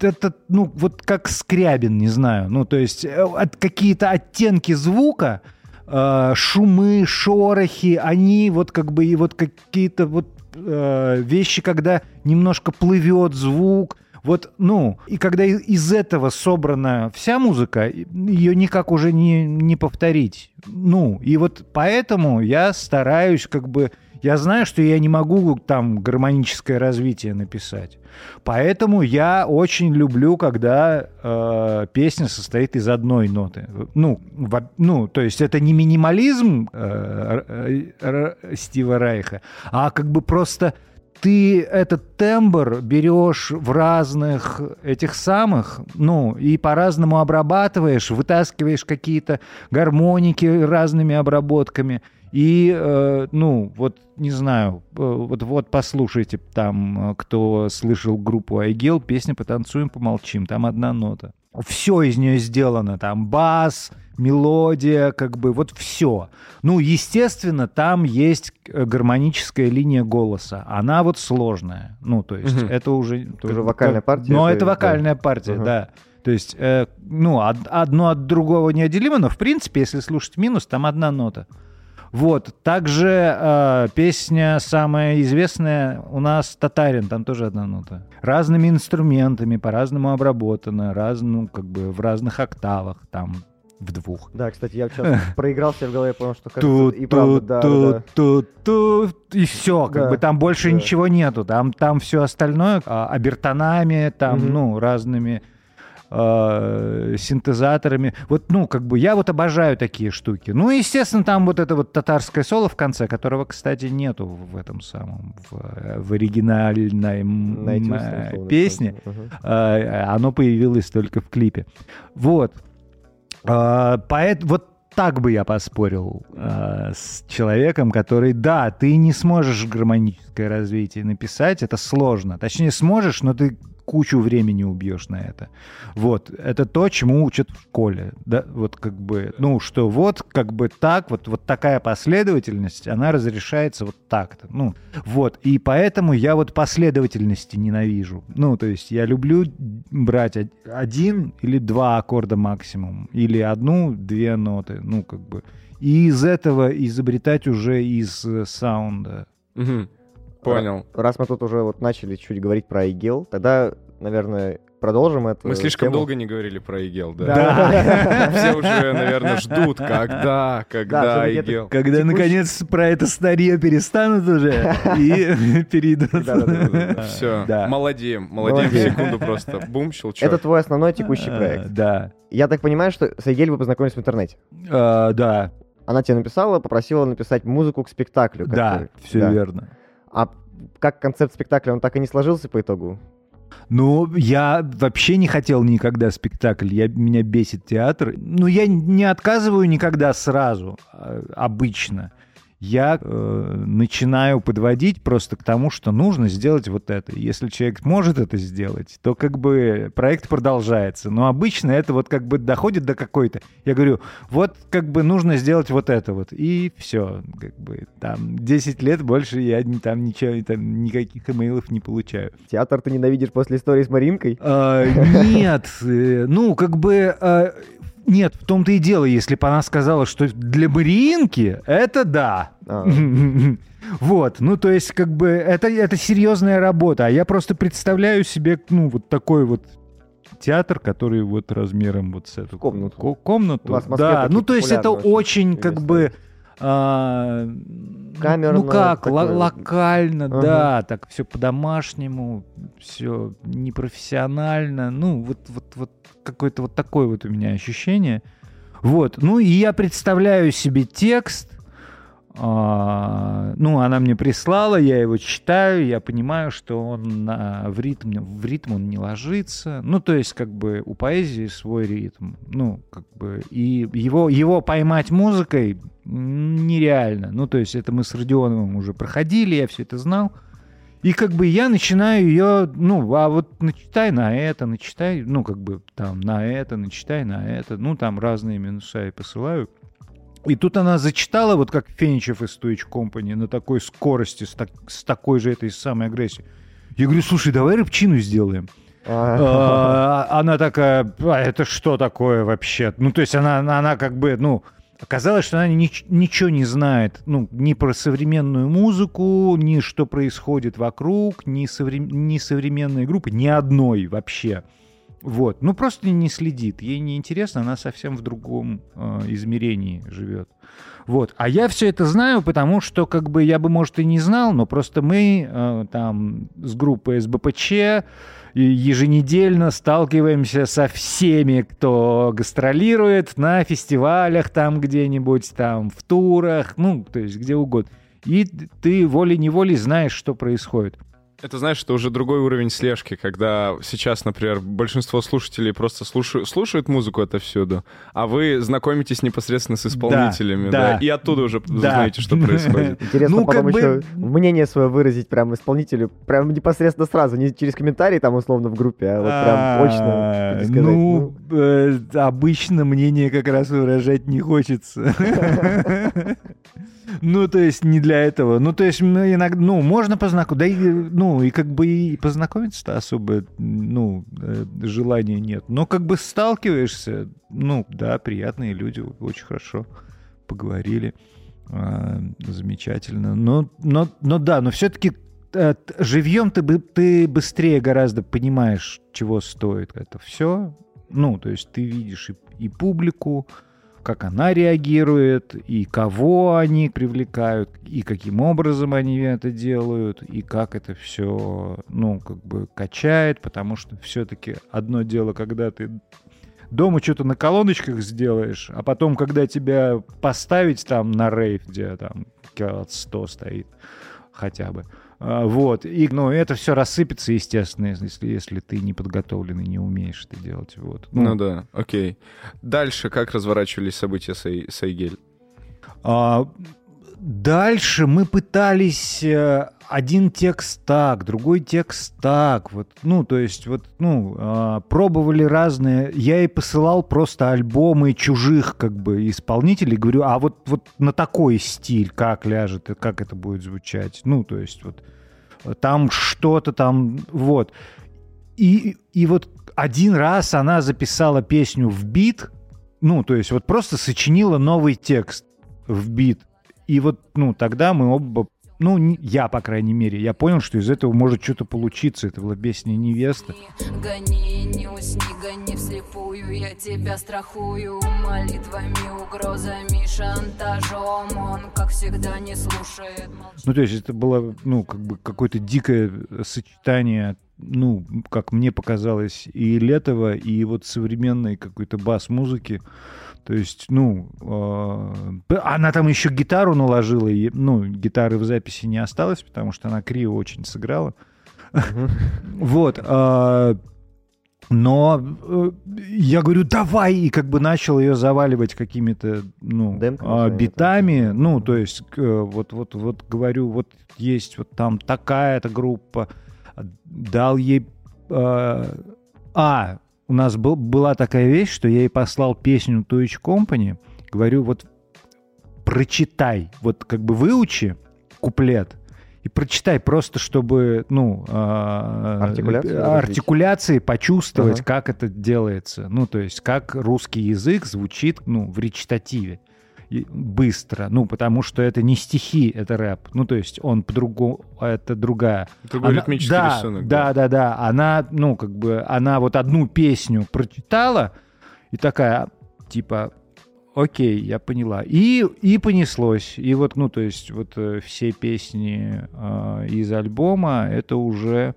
это, ну, вот как Скрябин, не знаю. Ну, то есть э, от, какие-то оттенки звука, э, шумы, шорохи, они вот как бы и вот какие-то вот э, вещи, когда немножко плывет звук, вот, ну, и когда из этого собрана вся музыка, ее никак уже не, не повторить. Ну, и вот поэтому я стараюсь как бы... Я знаю, что я не могу там гармоническое развитие написать. Поэтому я очень люблю, когда э, песня состоит из одной ноты. Ну, во- ну, то есть это не минимализм э, р- р- Стива Райха, а как бы просто ты этот тембр берешь в разных этих самых, ну, и по-разному обрабатываешь, вытаскиваешь какие-то гармоники разными обработками. И, э, ну, вот, не знаю, э, вот, вот послушайте там, э, кто слышал группу Айгел, песня «Потанцуем, помолчим», там одна нота. Все из нее сделано, там бас, мелодия, как бы вот все. Ну, естественно, там есть э, гармоническая линия голоса. Она вот сложная. Ну, то есть
Мгм.
это уже...
Это уже вокальная партия,
Но
это-
это
да.
вокальная партия,
Ага.
да. То есть, э, ну, од- одно от другого неотделимо, но, в принципе, если слушать минус, там одна нота. Вот. Также э, песня самая известная у нас «Татарин», там тоже одна нота. Разными инструментами, по-разному обработана, раз, ну, как бы в разных октавах, там, в двух.
Да, кстати, я сейчас (laughs) проигрался в голове, понял, что
Ту,
кажется, и правда, да,
ту,
да.
ту, ту, и все, как
Да,
бы там больше
да.
ничего нету, там, там все остальное а, обертонами, там,
Мгм.
ну, разными э, синтезаторами. Вот, ну, как бы я вот обожаю такие штуки. Ну, естественно, там вот это вот татарское соло в конце, которого, кстати, нету в этом самом, в, э, в оригинальной м, э, песне.
Мгм.
Э, оно появилось только в клипе. Вот. Поэтому вот так бы я поспорил э, с человеком, который, да, ты не сможешь гармоническое развитие написать, это сложно. Точнее, сможешь, но ты кучу времени убьешь на это. Вот, это то, чему учат в школе. Да, вот как бы, ну, что вот как бы так, вот, вот такая последовательность, она разрешается вот так-то. Ну, вот, и поэтому я вот последовательности ненавижу. Ну, то есть я люблю брать од- один или два аккорда максимум, или одну-две ноты, ну, как бы. И из этого изобретать уже из э, саунда.
Мгм. Понял.
Раз мы тут уже вот начали чуть говорить про Игел, тогда, наверное, продолжим это.
Мы слишком долго не говорили про Игел, да?
Да. (laughs)
Все уже, наверное, ждут, когда, когда Игел.
Когда, наконец, про это старье перестанут уже (laughs) и (laughs) перейдут.
Все,
Да.
молодеем, молодеем секунду просто. Бум, щелчок.
Это твой основной текущий
А,
проект.
Да.
Я так понимаю, что с Игель вы познакомились в интернете.
А, Да,
Она тебе написала, попросила написать музыку к спектаклю.
да, все верно.
А как концепт спектакля, он так и не сложился по итогу?
Ну, я вообще не хотел никогда спектакль. Я, меня бесит театр. Ну, я не отказываю никогда сразу, а, обычно. Я э, начинаю подводить просто к тому, что нужно сделать вот это. Если человек может это сделать, то как бы проект продолжается. Но обычно это вот как бы доходит до какой-то. Я говорю, вот как бы нужно сделать вот это вот. И все. Как бы там 10 лет больше я там ничего, там никаких имейлов не получаю.
Театр ты ненавидишь после истории с Маринкой?
А, Нет, э, ну, как бы... Нет, в том-то и дело, если бы она сказала, что для Мариинки, это да.
А. (laughs)
Вот, ну, то есть, как бы, это, это серьезная работа, а я просто представляю себе, ну, вот такой вот театр, который вот размером вот с эту
Комнату.
ко- комнату. Да, ну, то есть это
очень,
как бы, а,
Камерно
ну как,
такое
локально,
Ага.
да, так все по-домашнему, все непрофессионально, ну вот, вот, вот какое-то вот такое вот у меня ощущение. Вот, ну и я представляю себе текст, ну она мне прислала, я его читаю, я понимаю, что он на- в ритм, в ритм он не ложится, ну то есть как бы у поэзии свой ритм, ну как бы и его его поймать музыкой нереально, ну то есть это мы с Родионовым уже проходили, я все это знал. И как бы я начинаю ее, ну, а вот начитай на это, начитай, ну, как бы там на это, начитай на это, ну, там разные минуса я посылаю. И тут она зачитала, вот как Феничев из Twitch Company, на такой скорости, с, так- с такой же этой самой агрессией. Я говорю, слушай, давай рыбчину сделаем.
А,
А, Она такая, а это что такое вообще? Ну, то есть она, она, она как бы, ну, оказалось, что она нич- ничего не знает, ну, ни про современную музыку, ни что происходит вокруг, ни, совре- ни современной группы, ни одной вообще. Вот, ну просто не следит, ей не интересно, она совсем в другом э, измерении живет. Вот, а я все это знаю, потому что как бы я бы, может, и не знал, но просто мы э, там с группой СБПЧ еженедельно сталкиваемся со всеми, кто гастролирует на фестивалях там где-нибудь, там в турах, ну, то есть где угодно. И ты волей-неволей знаешь, что происходит.
Это, знаешь, это уже другой уровень слежки, когда сейчас, например, большинство слушателей просто слушают, слушают музыку отовсюду, а вы знакомитесь непосредственно с исполнителями,
да.
да, и оттуда уже
Да.
знаете, что происходит. (laughs)
Интересно
Ну,
потом
как бы-
еще мнение свое выразить прям исполнителю, прям непосредственно сразу, не через комментарий там условно в группе, а вот прям очно
А,
сказать.
Ну, э, обычно мнение как раз выражать не хочется. (laughs) (laughs) Ну, то есть не для этого. Ну, то есть иногда, ну, можно познакомиться, да и, ну, и как бы и познакомиться-то особо, ну, э, желания нет. Но как бы сталкиваешься, ну, да, приятные люди, очень хорошо поговорили. А, замечательно. Но, но, но да, но все-таки живьем ты, ты быстрее гораздо понимаешь, чего стоит это все. Ну, то есть ты видишь и, и публику, как она реагирует, и кого они привлекают, и каким образом они это делают, и как это все, ну, как бы качает, потому что все-таки одно дело, когда ты дома что-то на колоночках сделаешь, а потом, когда тебя поставить там на рейв, где там киловатт 100 стоит хотя бы, вот. И, ну, это все рассыпется, естественно, если, если ты не подготовлен и не умеешь это делать. Вот.
Ну, да, окей. Дальше как разворачивались события с, Ай- с Айгель?
А, дальше мы пытались э, один текст так, другой текст так. Вот, ну, то есть, вот, ну, а, пробовали разные. Я ей посылал просто альбомы чужих, как бы, исполнителей. Говорю, а вот, вот на такой стиль как ляжет, и как это будет звучать. Ну, то есть, вот там что-то там, вот. И, и вот один раз она записала песню в бит, ну, то есть вот просто сочинила новый текст в бит. И вот, ну, тогда мы оба, ну, я, по крайней мере, я понял, что из этого может что-то получиться. Это была песня «Невеста».
Гони, не усни, гони вслепую Я тебя страхую молитвами, угрозами, шантажом Он, как всегда, не слушает молчит.
Ну, то есть это было, ну, как бы какое-то дикое сочетание, ну, как мне показалось, и Летова, и вот современной какой-то бас-музыки. То есть, ну, э, она там еще гитару наложила, и, ну, гитары в записи не осталось, потому что она криво очень сыграла. Вот. а, Но э, я говорю, давай, и как бы начал ее заваливать какими-то, ну,
Демками,
а, битами. Ну, то есть, к- вот, вот, вот говорю, вот есть вот там такая-то группа. Дал ей... э, А, у нас был, была такая вещь, что я ей послал песню Twitch Company. Говорю, вот прочитай, вот как бы выучи куплет и прочитай просто, чтобы, ну, а,
Артикуляцию
э, артикуляции почувствовать,
Ага.
как это делается. Ну, то есть, как русский язык звучит, ну, в речитативе. Быстро, ну, потому что это не стихи, это рэп. Ну, то есть он по-другому, это другая.
Другой
Она-
ритмический
да,
рисунок.
Да, да, да. Она, ну, как бы, она вот одну песню прочитала и такая, типа, окей, я поняла. И, и понеслось. И вот, ну, то есть вот э, все песни э, из альбома, это уже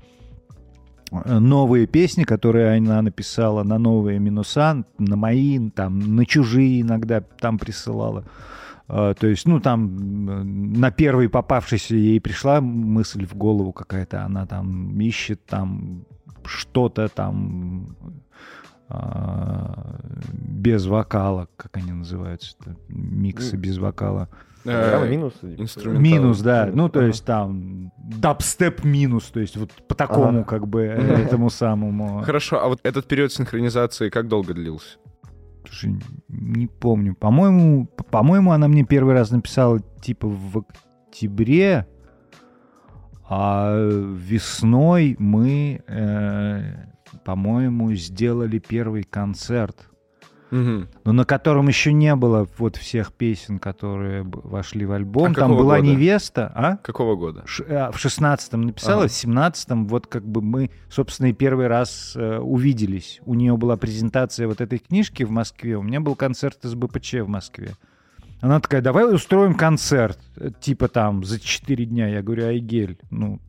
новые песни, которые она написала на новые минуса, на мои, там, на чужие иногда там присылала. Э, То есть, ну, там на первый попавшийся ей пришла мысль в голову какая-то, она там ищет там что-то там а, без вокала, как они называются, миксы без вокала.
Э,
минус.
инструментал.
Минус, да. Ну, то есть там дабстеп минус, то есть вот по такому как бы этому самому.
Хорошо, а вот этот период синхронизации как долго длился?
Слушай, не помню. По-моему, по-моему, она мне первый раз написала типа в октябре, а весной мы, э, по-моему, сделали первый концерт.
Мгм.
но на котором еще не было вот всех песен, которые вошли в альбом.
А
Там была
года?
невеста, а?
Какого года?
Ш- а, в шестнадцатом написала,
Ага.
в семнадцатом вот как бы мы, собственно, и первый раз э, увиделись. У нее была презентация вот этой книжки в Москве, у меня был концерт из БПЧ в Москве. Она такая, давай устроим концерт, э, типа там за четыре дня. Я говорю, Айгель, ну,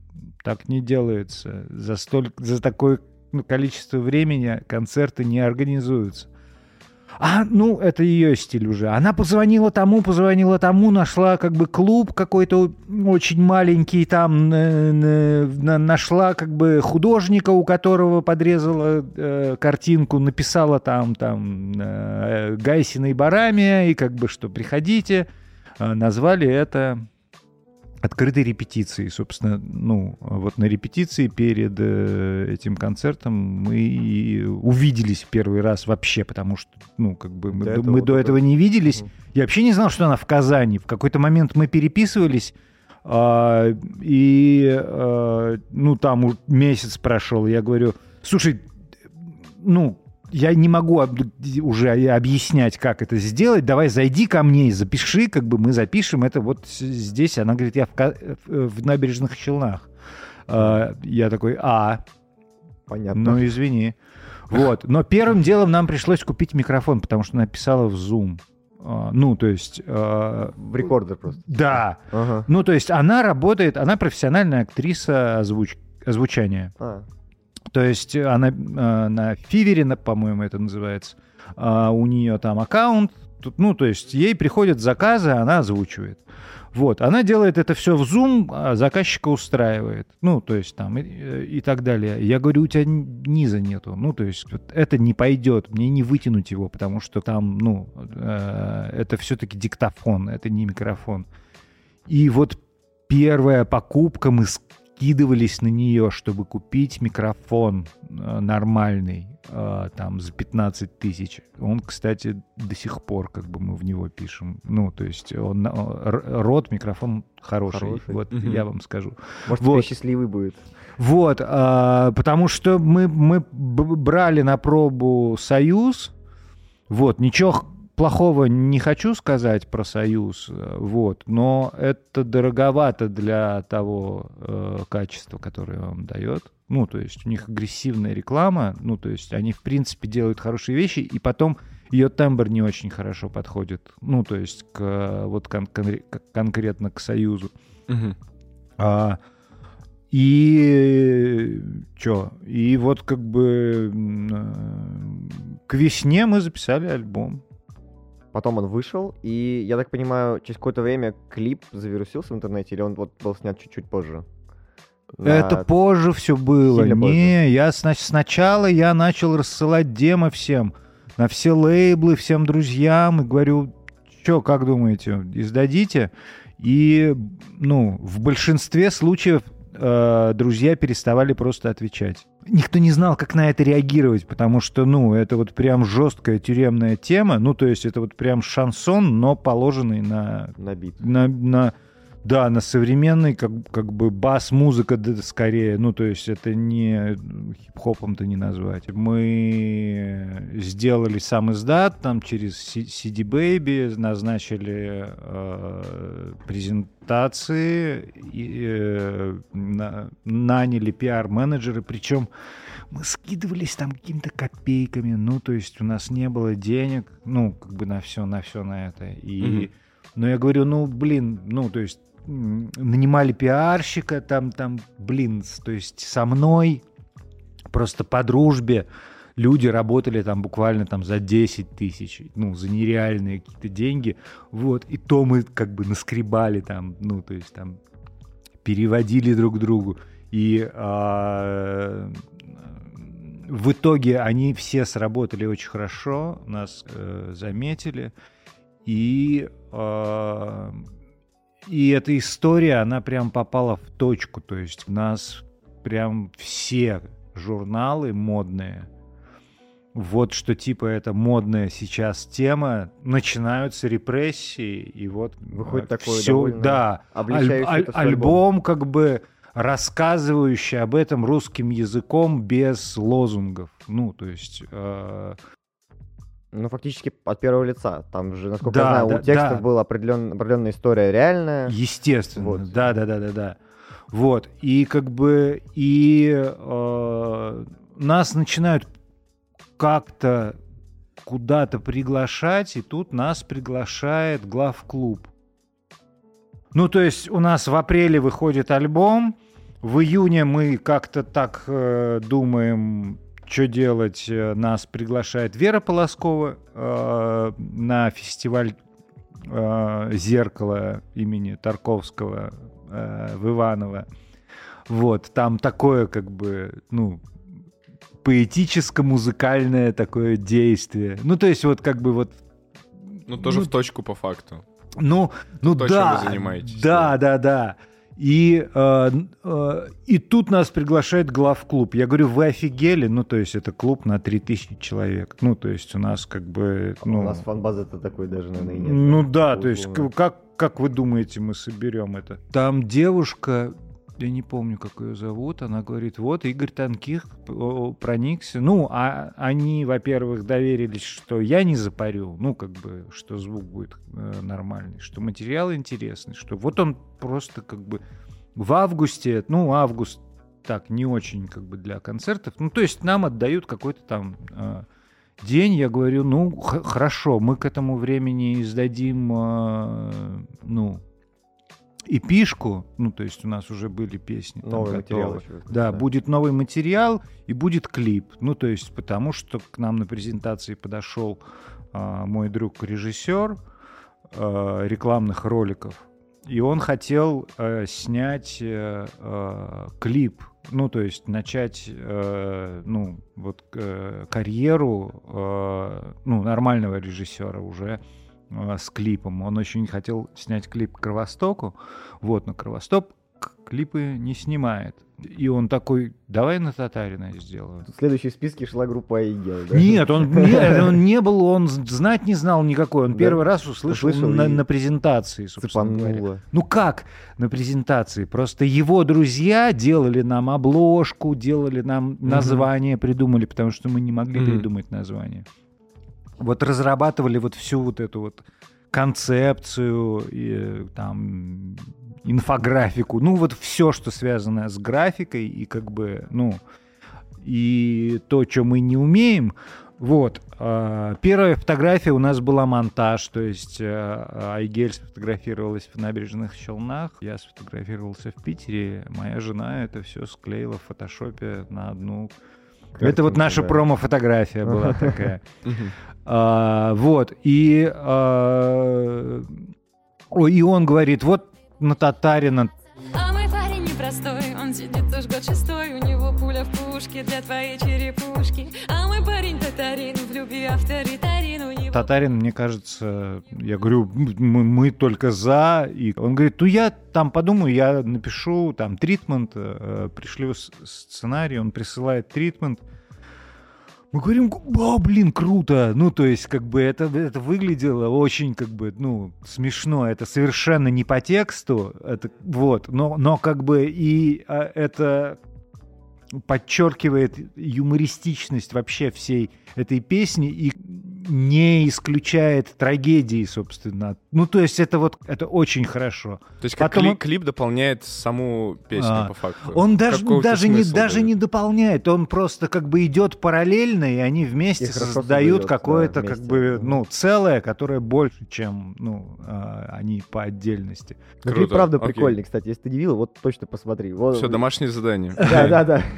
так не делается. За, столь, за такое ну, количество времени концерты не организуются. А, ну, это ее стиль уже. Она позвонила тому, позвонила тому, нашла как бы клуб какой-то очень маленький, там на- нашла как бы художника, у которого подрезала э, картинку, написала там, там э, Гайсина и Барами, и как бы что, приходите. Э, назвали это открытой репетицией. Собственно, ну, вот на репетиции перед э, этим концертом мы увиделись первый раз вообще, потому что, ну, как бы мы,
До этого
мы до
только-
этого не виделись.
Мгм.
Я вообще не знал, что она в Казани. В какой-то момент мы переписывались, а, и, а, ну, там месяц прошел. Я говорю, слушай, ну, я не могу уже объяснять, как это сделать. Давай зайди ко мне и запиши, как бы мы запишем это вот здесь. Она говорит, я в, Ка- в набережных Челнах. А, Я такой, а,
Понятно.
ну извини. Вот. Но первым делом нам пришлось купить микрофон, потому что написала в Zoom. А, Ну, то есть... а,
В рекордер просто.
Да.
Ага.
Ну, то есть она работает, она профессиональная актриса озвуч- озвучания.
А,
То есть она э, на Фивере, на- по-моему, это называется, а, у нее там аккаунт, тут, ну, то есть ей приходят заказы, она озвучивает. Вот, она делает это все в Zoom, а заказчика устраивает. Ну, то есть там и, и так далее. Я говорю, у тебя низа нету. Ну, то есть вот это не пойдет, мне не вытянуть его, потому что там, ну, э, это все-таки диктофон, это не микрофон. И вот первая покупка, мы скидывались на нее, чтобы купить микрофон э, нормальный, э, там, за 15 тысяч. Он, кстати, до сих пор, как бы, мы в него пишем. Ну, то есть он, э, рот, микрофон хороший,
Хороший.
вот
Мгм.
я вам скажу.
может,
Вот.
счастливый будет.
Вот, а, потому что мы, мы брали на пробу «Союз», вот, ничего плохого не хочу сказать про «Союз», э, вот, но это дороговато для того э, качества, которое он дает. Ну, то есть у них агрессивная реклама, ну, то есть они, в принципе, делают хорошие вещи, и потом ее тембр не очень хорошо подходит, ну, то есть к, вот кон- конкре- к- конкретно к «Союзу».
Мгм.
А, и что? И вот как бы э, к весне мы записали альбом.
Потом он вышел, и, я так понимаю, через какое-то время клип завирусился в интернете, или он вот был снят чуть-чуть позже? На-
Это позже все было.
Сильно позже.
Не, я сна- сначала я начал рассылать демо всем, на все лейблы, всем друзьям, и говорю, что, как думаете, издадите? И, ну, в большинстве случаев э, друзья переставали просто отвечать. Никто не знал, как на это реагировать, потому что, ну, это вот прям жесткая тюремная тема, ну, то есть это вот прям шансон, но положенный на
на бит.
на, на- да, на современный, как, как бы бас-музыка да, скорее, ну, то есть это не хип-хопом-то не назвать. Мы сделали сам издат, там через CD Baby назначили э, презентации, и, э, на- наняли пиар-менеджеры, причем мы скидывались там какими-то копейками, ну, то есть у нас не было денег, ну, как бы на все, на все на это. И,
Мгм.
но я говорю, ну, блин, ну, то есть нанимали пиарщика, там, там, блин, то есть со мной просто по дружбе. Люди работали там буквально там за 10 тысяч, ну, за нереальные какие-то деньги, вот, и то мы как бы наскребали там, ну, то есть там переводили друг другу, и а, в итоге они все сработали очень хорошо, нас э, заметили, и а, и эта история, она прям попала в точку. То есть у нас прям все журналы модные, вот что типа это модная сейчас тема, начинаются репрессии, и вот
Выходит
всё-
довольно
да, аль- аль- альбом как бы рассказывающий об этом русским языком без лозунгов. Ну, то есть... э,
Ну, фактически от первого лица. Там же, насколько
Да,
я знаю,
да,
у текстов
да.
была определен- определенная история реальная.
Естественно,
Вот.
да, да, да, да, да. Вот и как бы и э, нас начинают как-то куда-то приглашать, и тут нас приглашает главклуб. Ну, то есть у нас в апреле выходит альбом, в июне мы как-то так э, думаем, что делать. Э, Нас приглашает Вера Полоскова э, на фестиваль э, «Зеркало» имени Тарковского э, в Иваново. Вот, там такое как бы, ну, поэтическо-музыкальное такое действие. Ну, то есть вот как бы вот
Ну, тоже
Ну,
в точку по факту.
ну, ну
То, чем
да,
вы занимаетесь,
да, да, да. И, э, э, и тут нас приглашает главклуб. Я говорю, вы офигели? Ну, то есть это клуб на 3000 человек. Ну, то есть у нас как бы... Ну,
У нас фан-базы-то такой даже, наверное, и нет.
ну да, то есть как, как вы думаете, мы соберем это? Там девушка я не помню, как ее зовут, она говорит, вот Игорь Танких проникся. Ну, а они, во-первых, доверились, что я не запарю, ну, как бы, что звук будет э, нормальный, что материал интересный, что вот он просто как бы в августе, ну, август так, не очень как бы для концертов, ну, то есть нам отдают какой-то там э, день, я говорю, ну, хорошо, мы к этому времени издадим, э, ну, эпишку, ну, то есть у нас уже были песни там
материал
готовы.
еще.
Да, будет новый материал и будет клип. Ну, то есть потому что к нам на презентации подошел а, мой друг-режиссер а, рекламных роликов, и он хотел э, снять э, э, клип, ну, то есть начать, э, ну, вот э, карьеру, э, ну, нормального режиссера уже с клипом. Он очень хотел снять клип к Кровостоку, вот, но Кровосток клипы не снимает. И он такой, давай на Татарина сделаю.
В следующей списке шла группа Айгел, да?
Нет, он не, (laughs) он не был, он знать не знал никакой. Он
Да?
первый раз услышал
Услышал
на,
и
на презентации, собственно говоря.
Цепануло.
Ну как на презентации? Просто его друзья делали нам обложку, делали нам название, придумали, потому что мы не могли
Мгм.
придумать название. Вот разрабатывали вот всю вот эту вот концепцию, и, там, инфографику, ну вот все, что связано с графикой и как бы, ну, и то, что мы не умеем, вот. а, Первая фотография у нас была монтаж, то есть э, Айгель сфотографировалась в набережных Челнах, я сфотографировался в Питере, моя жена это все склеила в фотошопе на одну. Это вот наша
да.
промо-фотография была такая. А, вот, и, а, и он говорит, вот на Татарина
непростой, он сидит уж год шестой, у него пуля в пушке для твоей черепушки. А мой парень татарин, в любви авторитарин, у него...
Татарин, мне кажется, я говорю, мы, мы только за. И он говорит, ну я там подумаю, я напишу там тритмент, э, пришлю сценарий, он присылает тритмент. Мы говорим, о, блин, круто. Ну, то есть, как бы это, это выглядело очень, как бы, ну, смешно. Это совершенно не по тексту. Это, вот. Но, но как бы и а, это подчеркивает юмористичность вообще всей этой песни и не исключает трагедии, собственно. Ну, то есть это вот, это очень хорошо.
То есть как
Потом
кли-
он-
клип дополняет саму песню,
А,
по факту.
Он даже, даже, не, даже не дополняет, он просто как бы идет параллельно, и они вместе
И
создают какое-то
да,
как бы, ну, целое, которое больше, чем, ну, а, они по отдельности.
Ну,
Круто,
клип правда
окей.
прикольный, кстати. Если ты не видел, вот точно посмотри. Вот-
Все, домашнее задание.
Да, да, да. (laughs)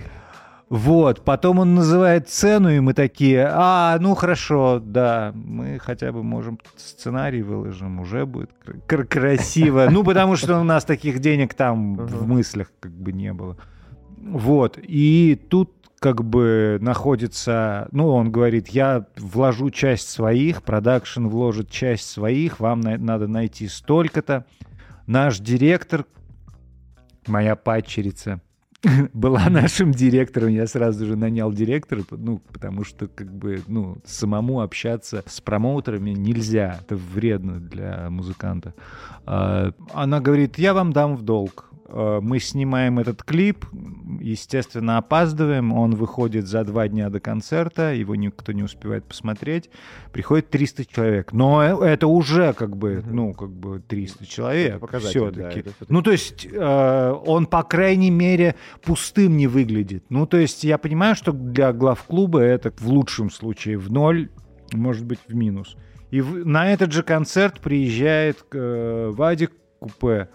Вот, потом он называет цену, и мы такие, а, ну хорошо, да, мы хотя бы можем сценарий выложим, уже будет кр- кр- красиво. Ну, потому что у нас таких денег там в мыслях как бы не было. Вот, и тут как бы находится, ну, он говорит, я вложу часть своих, продакшн вложит часть своих, вам на- надо найти столько-то. Наш директор, моя падчерица, (laughs) была нашим директором, я сразу же нанял директора, ну, потому что, как бы, ну, самому общаться с промоутерами нельзя, это вредно для музыканта. А, Она говорит, я вам дам в долг. А, Мы снимаем этот клип, естественно, опаздываем, он выходит за два дня до концерта, его никто не успевает посмотреть, приходит 300 человек. Но э- это уже, как бы, ну, как бы 300 человек
да,
все-таки.
это всё-таки.
Ну, то есть э, он, по крайней мере, пустым не выглядит. Ну, то есть я понимаю, что для главклуба это в лучшем случае в ноль, может быть, в минус. И в- на этот же концерт приезжает э, Вадик Купе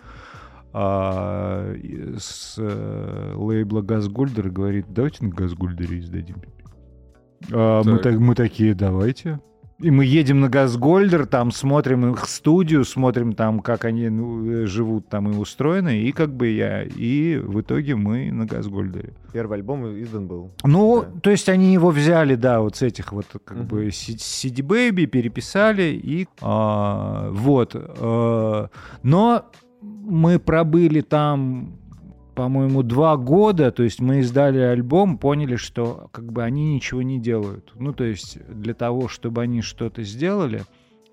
а, с э, лейбла Газгольдер говорит, давайте на Газгольдере издадим. А, мы,
Так.
так- мы такие, давайте. И мы едем на Газгольдер, там смотрим их студию, смотрим там, как они ну, э, живут там и устроены, и как бы я, и в итоге мы на Газгольдере.
Первый альбом издан был.
Ну,
Да.
то есть они его взяли, да, вот с этих вот как
Мгм.
бы CD Baby, переписали, и а, вот. а, но мы пробыли там, по-моему, два года, то есть мы издали альбом, поняли, что как бы они ничего не делают. Ну, то есть для того, чтобы они что-то сделали,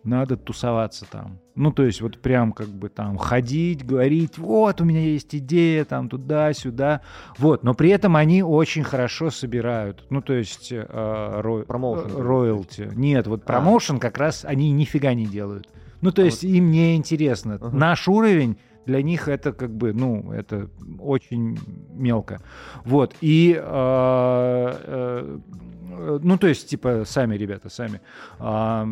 надо тусоваться там. Ну, то есть вот прям как бы там ходить, говорить, вот, у меня есть идея, там, туда-сюда. Вот, но при этом они очень хорошо собирают. Ну, то есть... Э, ро-
Промоушен.
э, роялти. Нет, вот
А.
промоушен как раз они нифига не делают. Ну, то
А
есть им не интересно.
Ага.
Наш уровень для них это как бы, ну, это очень мелко. Вот. И, э, э, э, ну, то есть, типа, сами ребята, сами. А,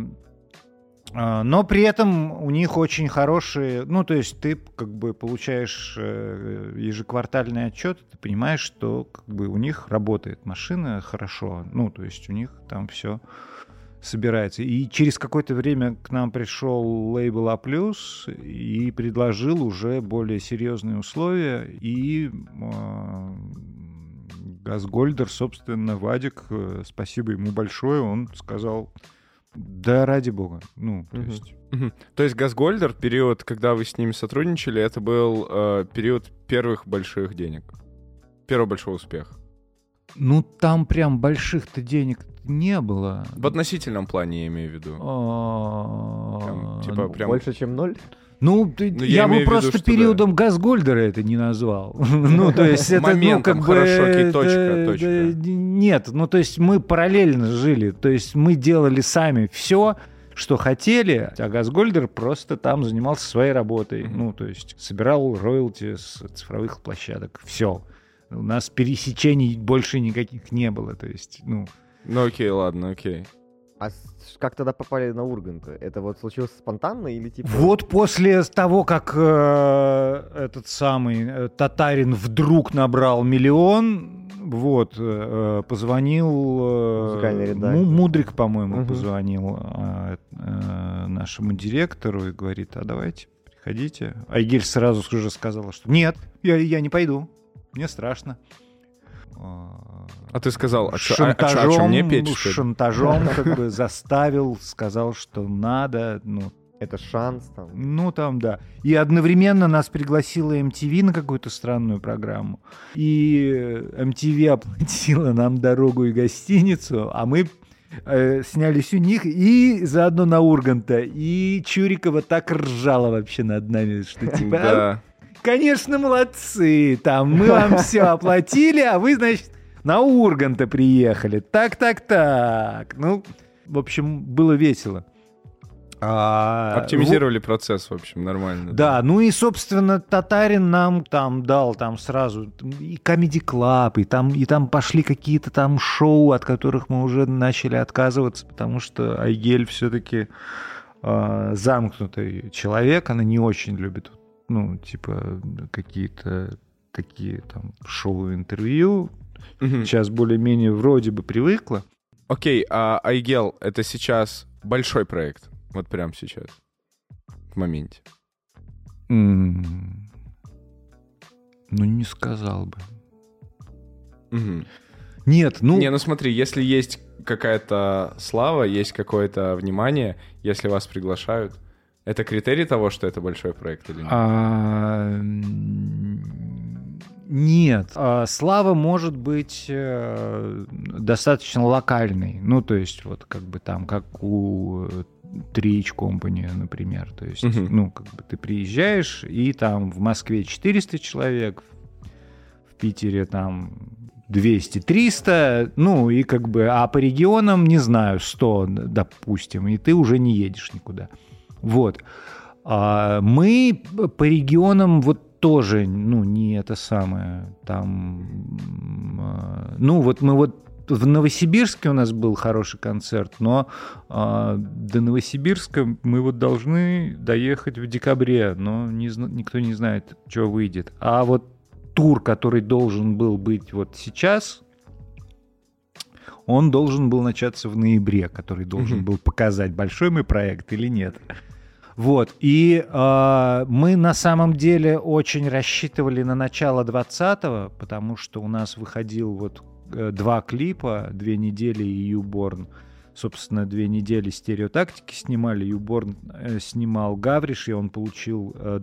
а, Но при этом у них очень хорошие, ну то есть ты как бы получаешь э, ежеквартальный отчет, ты понимаешь, что как бы у них работает машина хорошо, ну то есть у них там все собирается. И через какое-то время к нам пришел лейбл А+, и предложил уже более серьезные условия, и э, Газгольдер, собственно, Вадик, э, спасибо ему большое, он сказал, да ради бога, ну, то
Мгм.
есть...
Мгм. То есть Газгольдер, период, когда вы с ними сотрудничали, это был э, период первых больших денег. Первого большого успеха.
Ну, там прям больших-то денег не было.
В относительном плане я имею в виду.
А,
Прям, типа,
ну,
прям...
Больше, чем ноль?
Ну,
Ну,
я
я
бы
виду,
просто
что да.
периодом Газгольдера это не назвал. (laughs) Ну, то есть это, ну,
Моментом
как бы...
хорошо, окей, точка, точка.
Нет, ну, то есть мы параллельно жили. То есть мы делали сами все, что хотели, а Газгольдер просто там занимался своей работой.
Мгм.
Ну, то есть собирал роялти с цифровых площадок. Все. У нас пересечений больше никаких не было. То есть, ну,
Ну окей, ладно, окей.
А как тогда попали на Ургант? Это вот случилось спонтанно или типа...
Вот после того, как э, этот самый э, татарин вдруг набрал миллион, вот, э, позвонил... э,
редактор.
Му- Мудрик, по-моему,
Мгм.
позвонил э, э, нашему директору и говорит, а давайте, приходите. Айгель сразу же сказала, что нет, я, я не пойду, мне страшно. А,
ты сказал, а чё- а- а а чё, мне петь, что ли?
шантажом как бы (laughs) заставил, сказал, что надо, ну,
Это шанс там.
ну, там, да. И одновременно нас пригласила MTV на какую-то странную программу. И MTV оплатила нам дорогу и гостиницу, а мы э, снялись у них и заодно на Урганта. И Чурикова так ржала вообще над нами, что типа, «А,
Да.
конечно, молодцы, там, мы вам все оплатили, а вы, значит, на Урганта приехали. Так, так, так. Ну, в общем, было весело. А,
Оптимизировали процесс, в общем, нормально.
да, ну и, собственно, Татарин нам там дал там сразу и Comedy Club, и там, и там пошли какие-то там шоу, от которых мы уже начали отказываться, потому что Айгель все-таки замкнутый человек, она не очень любит, ну, типа, какие-то такие там шоу-интервью.
Мгм.
Сейчас более-менее вроде бы привыкла.
Окей, а Айгел — это сейчас большой проект? Вот прямо сейчас? В моменте.
М, Ну, не сказал бы.
Мгм.
Нет, ну...
Не, ну смотри, если есть какая-то слава, есть какое-то внимание, если вас приглашают, это критерий того, что это большой проект или нет?
А, Нет. А, Слава может быть э, достаточно локальной. Ну, то есть, вот как бы там, как у э, Трич Company, например. То есть,
Мгм.
ну, как бы ты приезжаешь, и там в Москве 400 человек, в Питере там 200-300, ну, и как бы, а по регионам, не знаю, 100, допустим, и ты уже не едешь никуда. Вот. А мы по регионам вот тоже, ну, не это самое, там, а, ну, вот мы вот в Новосибирске у нас был хороший концерт, но а, до Новосибирска мы вот должны доехать в декабре, но не никто не знает, что выйдет. А вот тур, который должен был быть вот сейчас, он должен был начаться в ноябре, который должен
Мгм.
был показать, большой мы проект или нет. Вот, и э, мы на самом деле очень рассчитывали на начало 20-го, потому что у нас выходил вот э, два клипа, две недели и Юборн. Собственно, две недели стереотактики снимали. Юборн э, снимал Гавриш, и он получил э,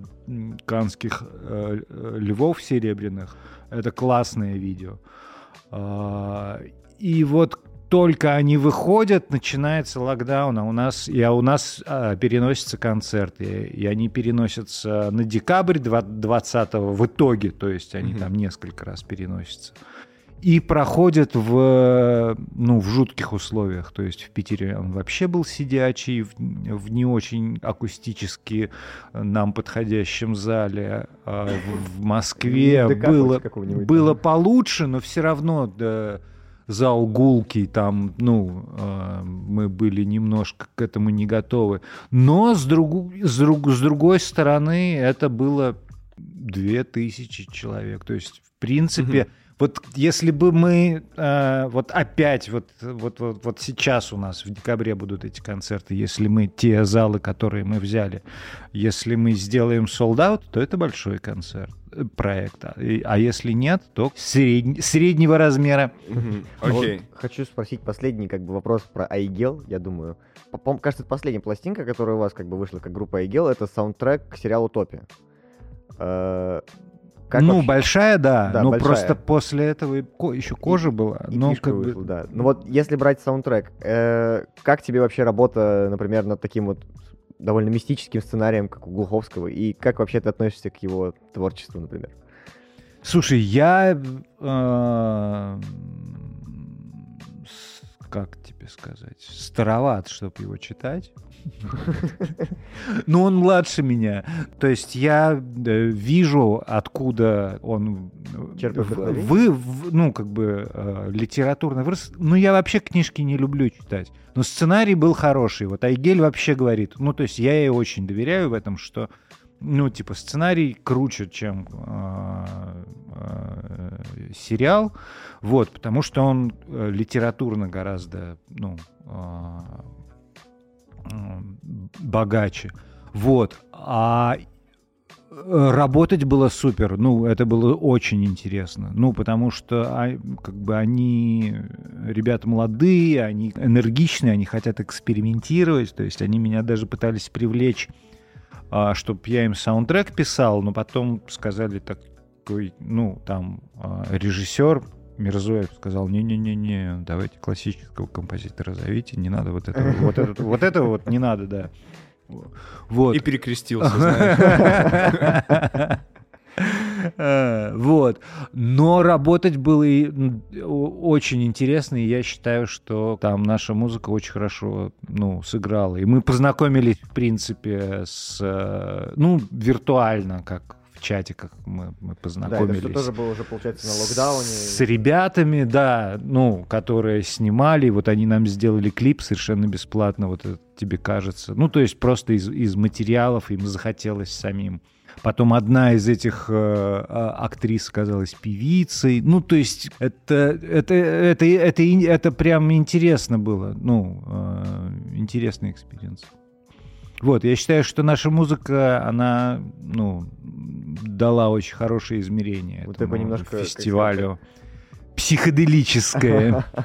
канских э, э, львов серебряных. Это классное видео. А, И вот только они выходят, начинается локдаун, а у нас, и, а у нас а, переносятся концерты, и они переносятся на декабрь 20 в итоге, то есть они
Мгм.
там несколько раз переносятся. И проходят в, ну, в жутких условиях. То есть в Питере он вообще был сидячий, в, в не очень акустически нам подходящем зале. А в, в Москве было, было получше, но все равно да, зал гулкий, там, ну, э, мы были немножко к этому не готовы. Но с, другу- с, друг- с другой стороны, это было 2000 человек. То есть, в принципе, вот если бы мы э, вот опять вот, вот, вот, вот сейчас у нас в декабре будут эти концерты, если мы те залы, которые мы взяли, если мы сделаем sold out, то это большой концерт э, проект. А, если нет, то средь- среднего размера.
Мгм.
Вот
Окей.
хочу спросить последний как бы вопрос про Айгел, я думаю. По- по- кажется, это последняя пластинка, которая у вас как бы вышла как группа Айгел, это саундтрек к сериалу Топи. Как
ну,
вообще-
большая, да.
Да,
но
большая.
просто после этого и ко- еще кожа была.
И
но как бы-
вышла, да. Ну вот, если брать саундтрек, э, как тебе вообще работа, например, над таким вот довольно мистическим сценарием, как у Глуховского, и как вообще ты относишься к его творчеству, например?
Слушай, я... э, как тебе сказать? Староват, чтобы его читать. (laughs) Но он младше меня. То есть я э, вижу, откуда он э, вы, ну, как бы э, литературно вырос. Ну, я вообще книжки не люблю читать. Но сценарий был хороший. Вот Айгель вообще говорит, ну, то есть я ей очень доверяю в этом, что ну, типа, сценарий круче, чем э, э, сериал, вот, потому что он э, литературно гораздо, ну, э, богаче. Вот. А э, работать было супер. Ну, это было очень интересно. Ну, потому что а, как бы они ребята молодые, они энергичные, они хотят экспериментировать. То есть они меня даже пытались привлечь, чтобы я им саундтрек писал, но потом сказали такой, ну, там а, режиссер Мирзоев сказал, не-не-не-не, давайте классического композитора зовите, не надо вот этого, вот это, (laughs) вот это вот не надо, да. Вот.
И перекрестился, (laughs) знаешь.
Вот. Но работать было и, очень интересно, и я считаю, что там наша музыка очень хорошо ну, сыграла. И мы познакомились, в принципе, с... э, Ну, виртуально, как в чатиках мы, мы
Да, это
познакомились.
тоже было уже, получается, на локдауне.
С ребятами, да, ну, которые снимали, вот они нам сделали клип совершенно бесплатно, вот это тебе кажется. Ну, то есть просто из, из материалов им захотелось самим. Потом одна из этих э, а, актрис оказалась певицей. Ну, то есть это, это, это, это, это прям интересно было. Ну, э, интересный experience. Вот, я считаю, что наша музыка, она, ну, дала очень хорошее измерение
Вот
этому
немножко,
фестивалю. Психоделическое. (laughs)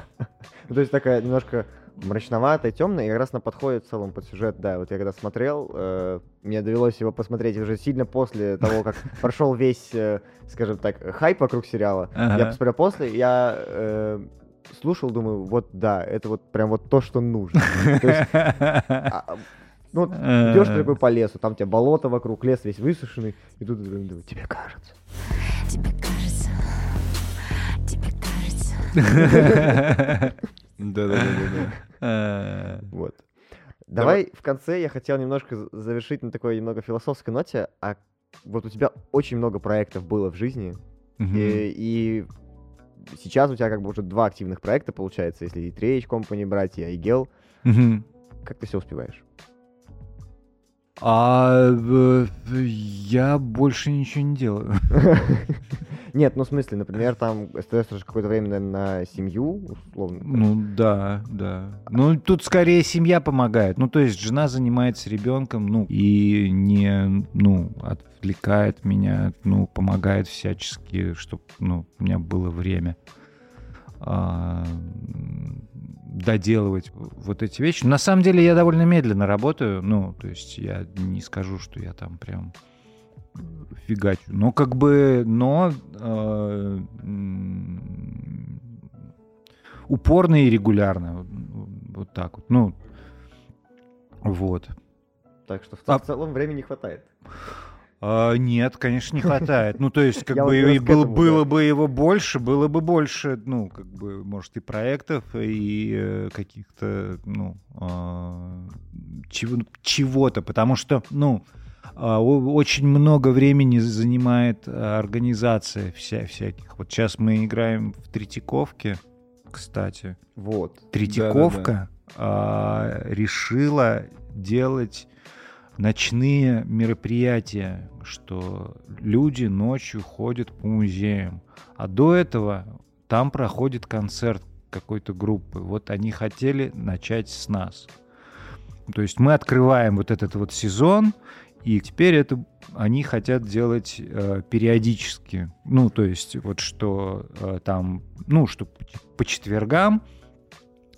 Ну, То есть такая немножко мрачноватая, темная, и как раз на подходе в целом под сюжет, да, вот я когда смотрел, э, мне довелось его посмотреть уже сильно после того, как (laughs) прошел весь, э, скажем так, хайп вокруг сериала. Я посмотрел после, я э, слушал, думаю, вот да, это вот прям вот то, что нужно. То есть, (laughs) ну, вот идешь ты такой по лесу, там у тебя болото вокруг, лес весь высушенный, и тут думаешь, тебе кажется.
Тебе кажется, тебе кажется. (laughs)
Да-да-да.
Э,
Вот. Давай в конце я хотел немножко завершить на такой немного философской ноте. А вот у тебя очень много проектов было в жизни, и, сейчас у тебя как бы уже два активных проекта получается, если и Трейч Company брать, и Айгел. Как ты все успеваешь?
А э, я больше ничего не делаю. (laughs)
Нет, ну в смысле, например, там остается же какое-то время наверное, на семью, условно.
Ну да, да. Ну тут скорее семья помогает. Ну то есть жена занимается ребенком, ну и не, ну отвлекает меня, ну помогает всячески, чтобы, ну у меня было время а, доделывать вот эти вещи. На самом деле я довольно медленно работаю, ну то есть я не скажу, что я там прям фигачу. Но как бы, но э, упорно и регулярно. Вот, вот так вот. Ну, вот.
Так что в,
А-
в целом времени хватает.
А, нет, конечно, не хватает. Ну, то есть, (laughs) как бы и было,
этому,
было
да.
бы его больше, было бы больше, ну, как бы, может, и проектов, и э, каких-то, ну, а, чего, чего-то, потому что, ну, а, очень много времени занимает а, организация вся, всяких. Вот сейчас мы играем в Третьяковке, кстати.
Вот.
Третьяковка а, решила делать ночные мероприятия, что люди ночью ходят по музеям. А до этого там проходит концерт какой-то группы. Вот они хотели начать с нас. То есть мы открываем вот этот вот сезон, и теперь это они хотят делать э, периодически. Ну, то есть вот что э, там, ну, что по- четвергам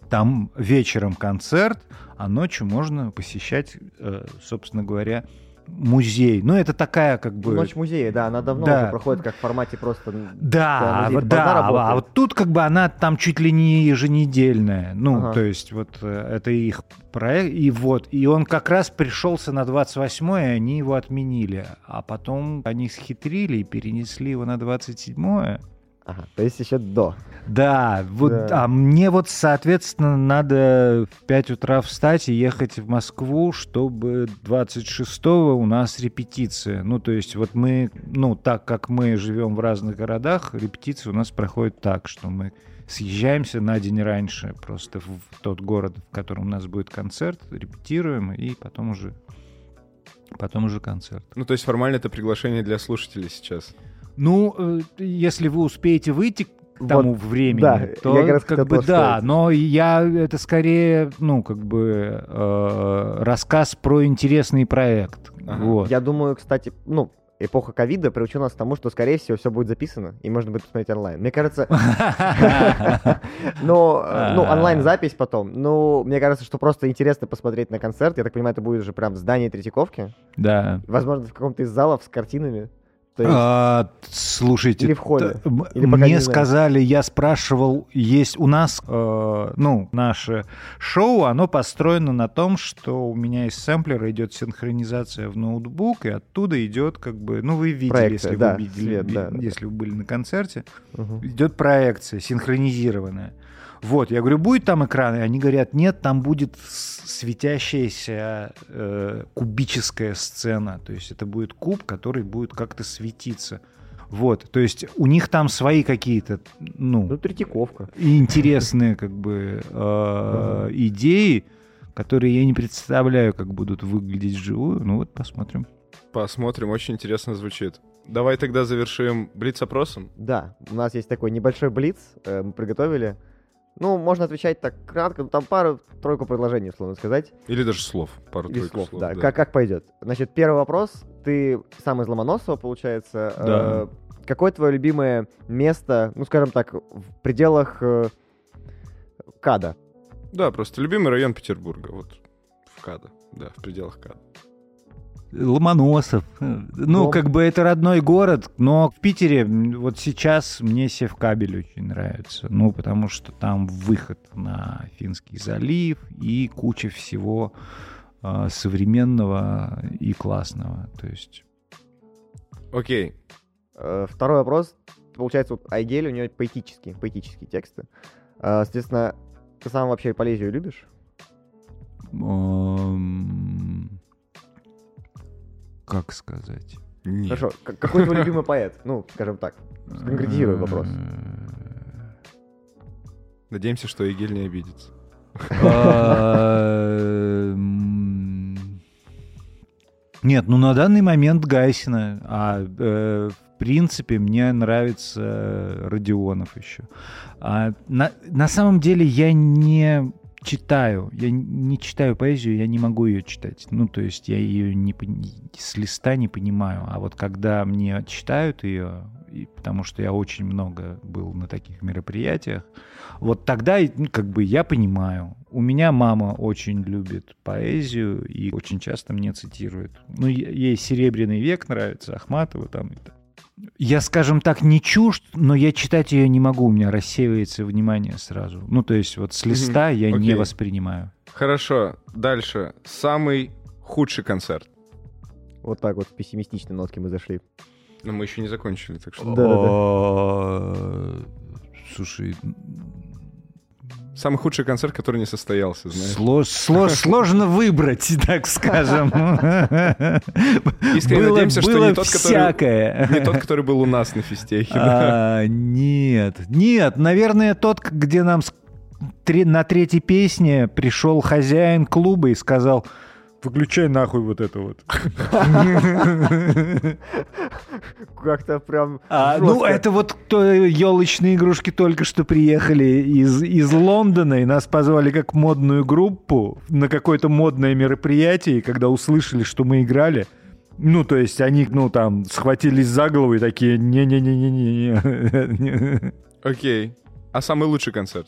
там вечером концерт, а ночью можно посещать, э, собственно говоря, музей. Ну, это такая как бы...
Ночь музея, да, она давно
Да.
уже проходит как в формате просто...
Да,
Да,
да, а- вот тут как бы она там чуть ли не еженедельная. Ну,
Ага.
то есть вот э, это их проект. И вот, и он как раз пришелся на 28-е, и они его отменили. А потом они схитрили и перенесли его на 27-е.
Ага, то есть еще до.
Да, вот,
Да.
а мне вот, соответственно, надо в 5 утра встать и ехать в Москву, чтобы 26-го у нас репетиция. Ну, то есть вот мы, ну, так как мы живем в разных городах, репетиция у нас проходит так, что мы съезжаемся на день раньше просто в тот город, в котором у нас будет концерт, репетируем, и потом уже, потом уже концерт.
Ну, то есть формально это приглашение для слушателей сейчас.
Ну, э, если вы успеете выйти к тому времени,
да,
то
я как раз
как бы да,
сказать.
но я это скорее, ну, как бы э, рассказ про интересный проект.
Ага.
Вот.
Я думаю, кстати, ну, эпоха ковида приучила нас к тому, что, скорее всего, все будет записано, и можно будет посмотреть онлайн. Мне кажется, (laughs) но, э, ну,
А.
онлайн-запись потом. Ну, мне кажется, что просто интересно посмотреть на концерт. Я так понимаю, это будет уже прям в здании Третьяковки.
Да.
Возможно, в каком-то из залов с картинами. Есть,
А, слушайте,
Или в холле, или
мне сказали, я спрашивал, есть у нас, э, ну, наше шоу, оно построено на том, что у меня из сэмплера идет синхронизация в ноутбук, и оттуда идет как бы, ну, вы видели,
Проекция,
если
да,
вы видели,
свет, да, да.
если вы были на концерте,
мгм.
идет проекция синхронизированная. Вот, я говорю, будет там экран? И они говорят, нет, там будет светящаяся э, кубическая сцена. То есть это будет куб, который будет как-то светиться. Вот, то есть у них там свои какие-то,
Ну,
ну,
Третьяковка.
интересные как бы э, идеи, которые я не представляю, как будут выглядеть вживую. Ну вот, посмотрим.
Посмотрим, очень интересно звучит. Давай тогда завершим блиц-опросом.
Да, у нас есть такой небольшой блиц, э, мы приготовили. Ну, можно отвечать так кратко, ну, там пару-тройку предложений, условно сказать.
Или даже слов. Пару-тройку
слов,
слов.
да. Как, как пойдет. Значит, первый вопрос. Ты сам из Ломоносова, получается.
Да.
Э, какое твое любимое место, ну, скажем так, в пределах э, КАДа?
Да, просто любимый район Петербурга. Вот в Кадо. Да, в пределах Кадо.
Ломоносов. Ну,
Лом-
как бы это родной город, но в Питере вот сейчас мне Севкабель очень нравится. Ну, потому что там выход на Финский залив и куча всего а, современного и классного. То есть...
Окей.
Э, второй вопрос. Получается, вот Айгель, у нее поэтические, поэтические тексты. Э, соответственно, ты сам вообще поэзию любишь?
эм, Как сказать?
Нет.
Хорошо. Какой твой любимый поэт? Ну, скажем так. Сконкретизируй вопрос.
Надеемся, что Игель не обидится.
Нет, ну на данный момент Гайсина. А э, в принципе мне нравится Родионов еще. А, на, на самом деле я не читаю, я не читаю поэзию, я не могу ее читать. Ну, то есть я ее не, с листа не понимаю. А вот когда мне читают ее, и потому что я очень много был на таких мероприятиях, вот тогда ну, как бы я понимаю. У меня мама очень любит поэзию и очень часто мне цитирует. Ну, ей «Серебряный век» нравится, Ахматова там. и так. Я, скажем так, не чужд, но я читать ее не могу, у меня рассеивается внимание сразу. Ну, то есть вот с листа я не
окей.
воспринимаю.
Хорошо, дальше. Самый худший концерт.
Вот так вот пессимистичной нотки мы зашли.
Но мы еще не закончили, так что...
Да-да-да.
О, Слушай,
Самый худший концерт, который не состоялся, знаешь.
сло- сло- (laughs) сложно выбрать, так скажем.
Искренне
Было-
надеемся, что не тот, который...
всякое.
Не тот, который был у нас на физтехе. да.
А, Нет, нет, наверное, тот, где нам три- на третьей песне пришел хозяин клуба и сказал, выключай нахуй вот это вот. (laughs)
Как-то прям
А, ну, это вот кто елочные игрушки только что приехали из, из Лондона, и нас позвали как модную группу на какое-то модное мероприятие, и когда услышали, что мы играли, ну, то есть они, ну, там, схватились за голову и такие, не-не-не-не-не.
Окей. А самый лучший концерт?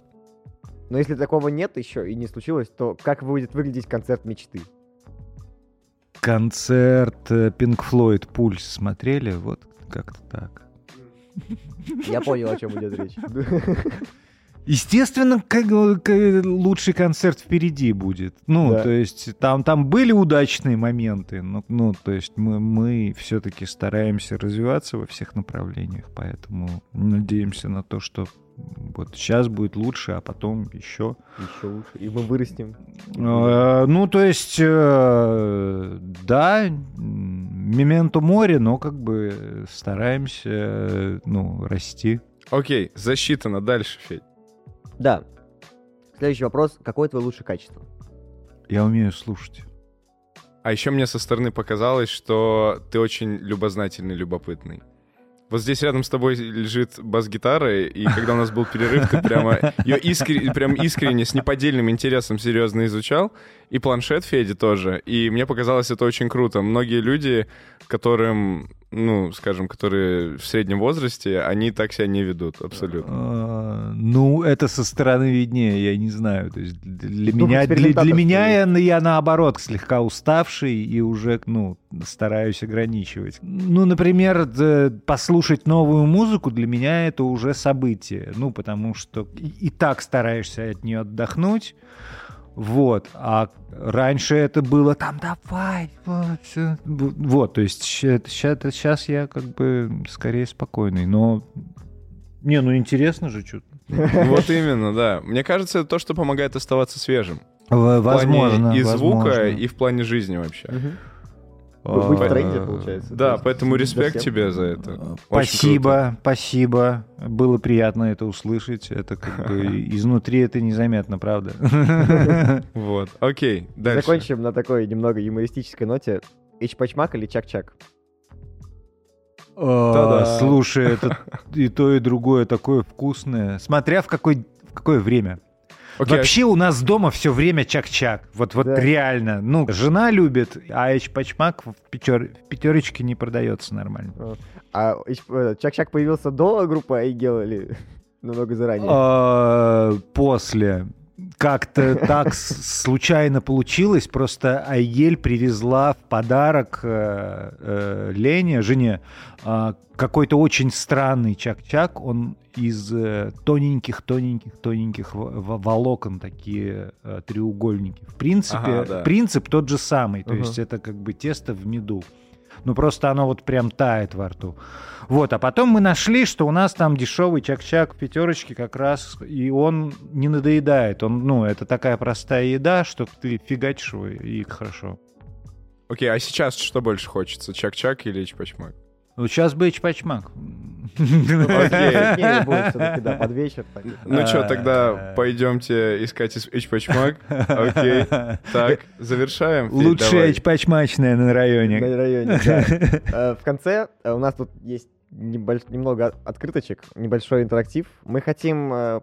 Но если такого нет еще и не случилось, то как будет выглядеть концерт мечты?
Концерт э, Pink Floyd Пульс смотрели? Вот как-то так.
Я понял, о чем идет речь.
Естественно, как, бы, к- лучший концерт впереди будет. Ну,
Да.
то есть там, там были удачные моменты, но, ну, то есть мы, мы все-таки стараемся развиваться во всех направлениях, поэтому надеемся на то, что вот сейчас будет лучше, а потом еще.
Еще лучше. И мы вырастем.
Э, Ну, то есть, э, да, мементо море, но как бы стараемся, э, ну, расти.
Окей, засчитано. Дальше, Федь.
Да. Следующий вопрос. Какое твое лучшее качество?
Я умею слушать.
А еще мне со стороны показалось, что ты очень любознательный, любопытный. Вот здесь рядом с тобой лежит бас-гитара, и когда у нас был перерыв, ты прямо ее искренне, прям искренне, с неподдельным интересом серьезно изучал. И планшет Феди тоже. И мне показалось это очень круто. Многие люди, которым, ну, скажем, которые в среднем возрасте, они так себя не ведут абсолютно.
А, Ну, это со стороны виднее, я не знаю. То есть для
Ну,
меня, для, для меня я, я наоборот слегка уставший и уже, ну, стараюсь ограничивать. Ну, например, послушать новую музыку для меня это уже событие. Ну, потому что и так стараешься от нее отдохнуть. Вот, а раньше это было там давай, вот, всё». вот, то есть сейчас я как бы скорее спокойный, но не, ну интересно же что-то. (laughs)
Вот именно, да. Мне кажется, это то, что помогает оставаться свежим. В плане
Возможно.
и звука,
возможно.
и в плане жизни вообще.
Ну, Быть в
А,
тренде, получается.
Да, поэтому респект тебе за это. Круто.
Спасибо, спасибо. Было приятно это услышать. Это как бы (laughs) изнутри это незаметно, правда? (laughs)
Вот, окей, дальше.
Закончим на такой немного юмористической ноте. Ичпачмак или чак-чак?
А, Слушай, это и то, и другое такое вкусное. Смотря в какой в какое время.
Окей,
Вообще у нас дома все время чак-чак. Вот, вот
Да.
реально. Ну, жена любит, а эчпачмак в, пятер- в пятерочке не продается нормально.
А Ич- э, чак-чак появился до группы Айгел или (laughs) намного заранее?
А, После. Как-то (laughs) так случайно получилось. Просто Айгель привезла в подарок э, э, Лене, жене, а, какой-то очень странный чак-чак. Он из тоненьких-тоненьких-тоненьких волокон, такие э, треугольники. В принципе,
Ага, да.
принцип тот же самый. То
Ага.
есть это как бы тесто в меду. Ну, просто оно вот прям тает во рту. Вот, а потом мы нашли, что у нас там дешевый чак-чак в пятерочке как раз, и он не надоедает. Он, ну, это такая простая еда, что ты фигачишь его, и хорошо.
окей, а сейчас что больше хочется, чак-чак или чпачмак?
Ну, сейчас бы чпачмак.
Позднее будет все-таки, да, под вечер.
Ну что,
А,
тогда пойдемте искать чпачмак. (laughs) Окей, так, завершаем. Давай.
чпачмачная на районе.
На районе, да. (laughs) Э, В конце э, у нас тут есть небольш- немного открыточек, небольшой интерактив. Мы хотим э,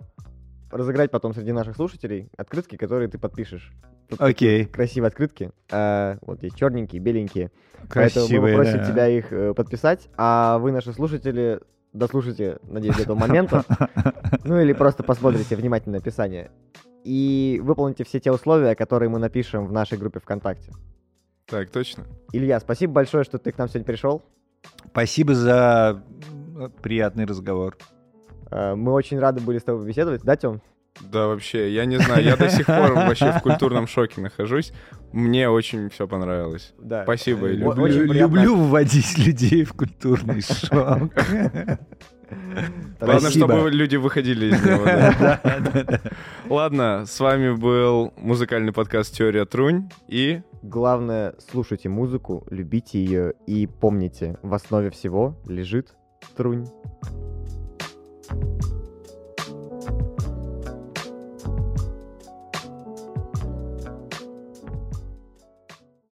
разыграть потом среди наших слушателей открытки, которые ты подпишешь.
Окей.
красивые открытки. Э, Вот есть черненькие, беленькие. Поэтому мы попросим
да.
тебя их э, подписать, а вы, наши слушатели, дослушайте, надеюсь, до этого момента. (laughs) Ну или просто посмотрите внимательно описание. И выполните все те условия, которые мы напишем в нашей группе ВКонтакте.
Так, точно.
Илья, спасибо большое, что ты к нам сегодня пришел.
Спасибо за приятный разговор.
Э, Мы очень рады были с тобой побеседовать. Да, Тём?
Да, вообще, я не знаю, я до сих пор вообще в культурном шоке нахожусь. Мне очень все понравилось.
Да.
Спасибо.
Люблю-
люблю вводить людей в культурный шок.
Главное, чтобы люди выходили из него. (laughs) да. Ладно, с вами был музыкальный подкаст «Теория Трунь» и
Главное, слушайте музыку, любите ее и помните, в основе всего лежит трунь.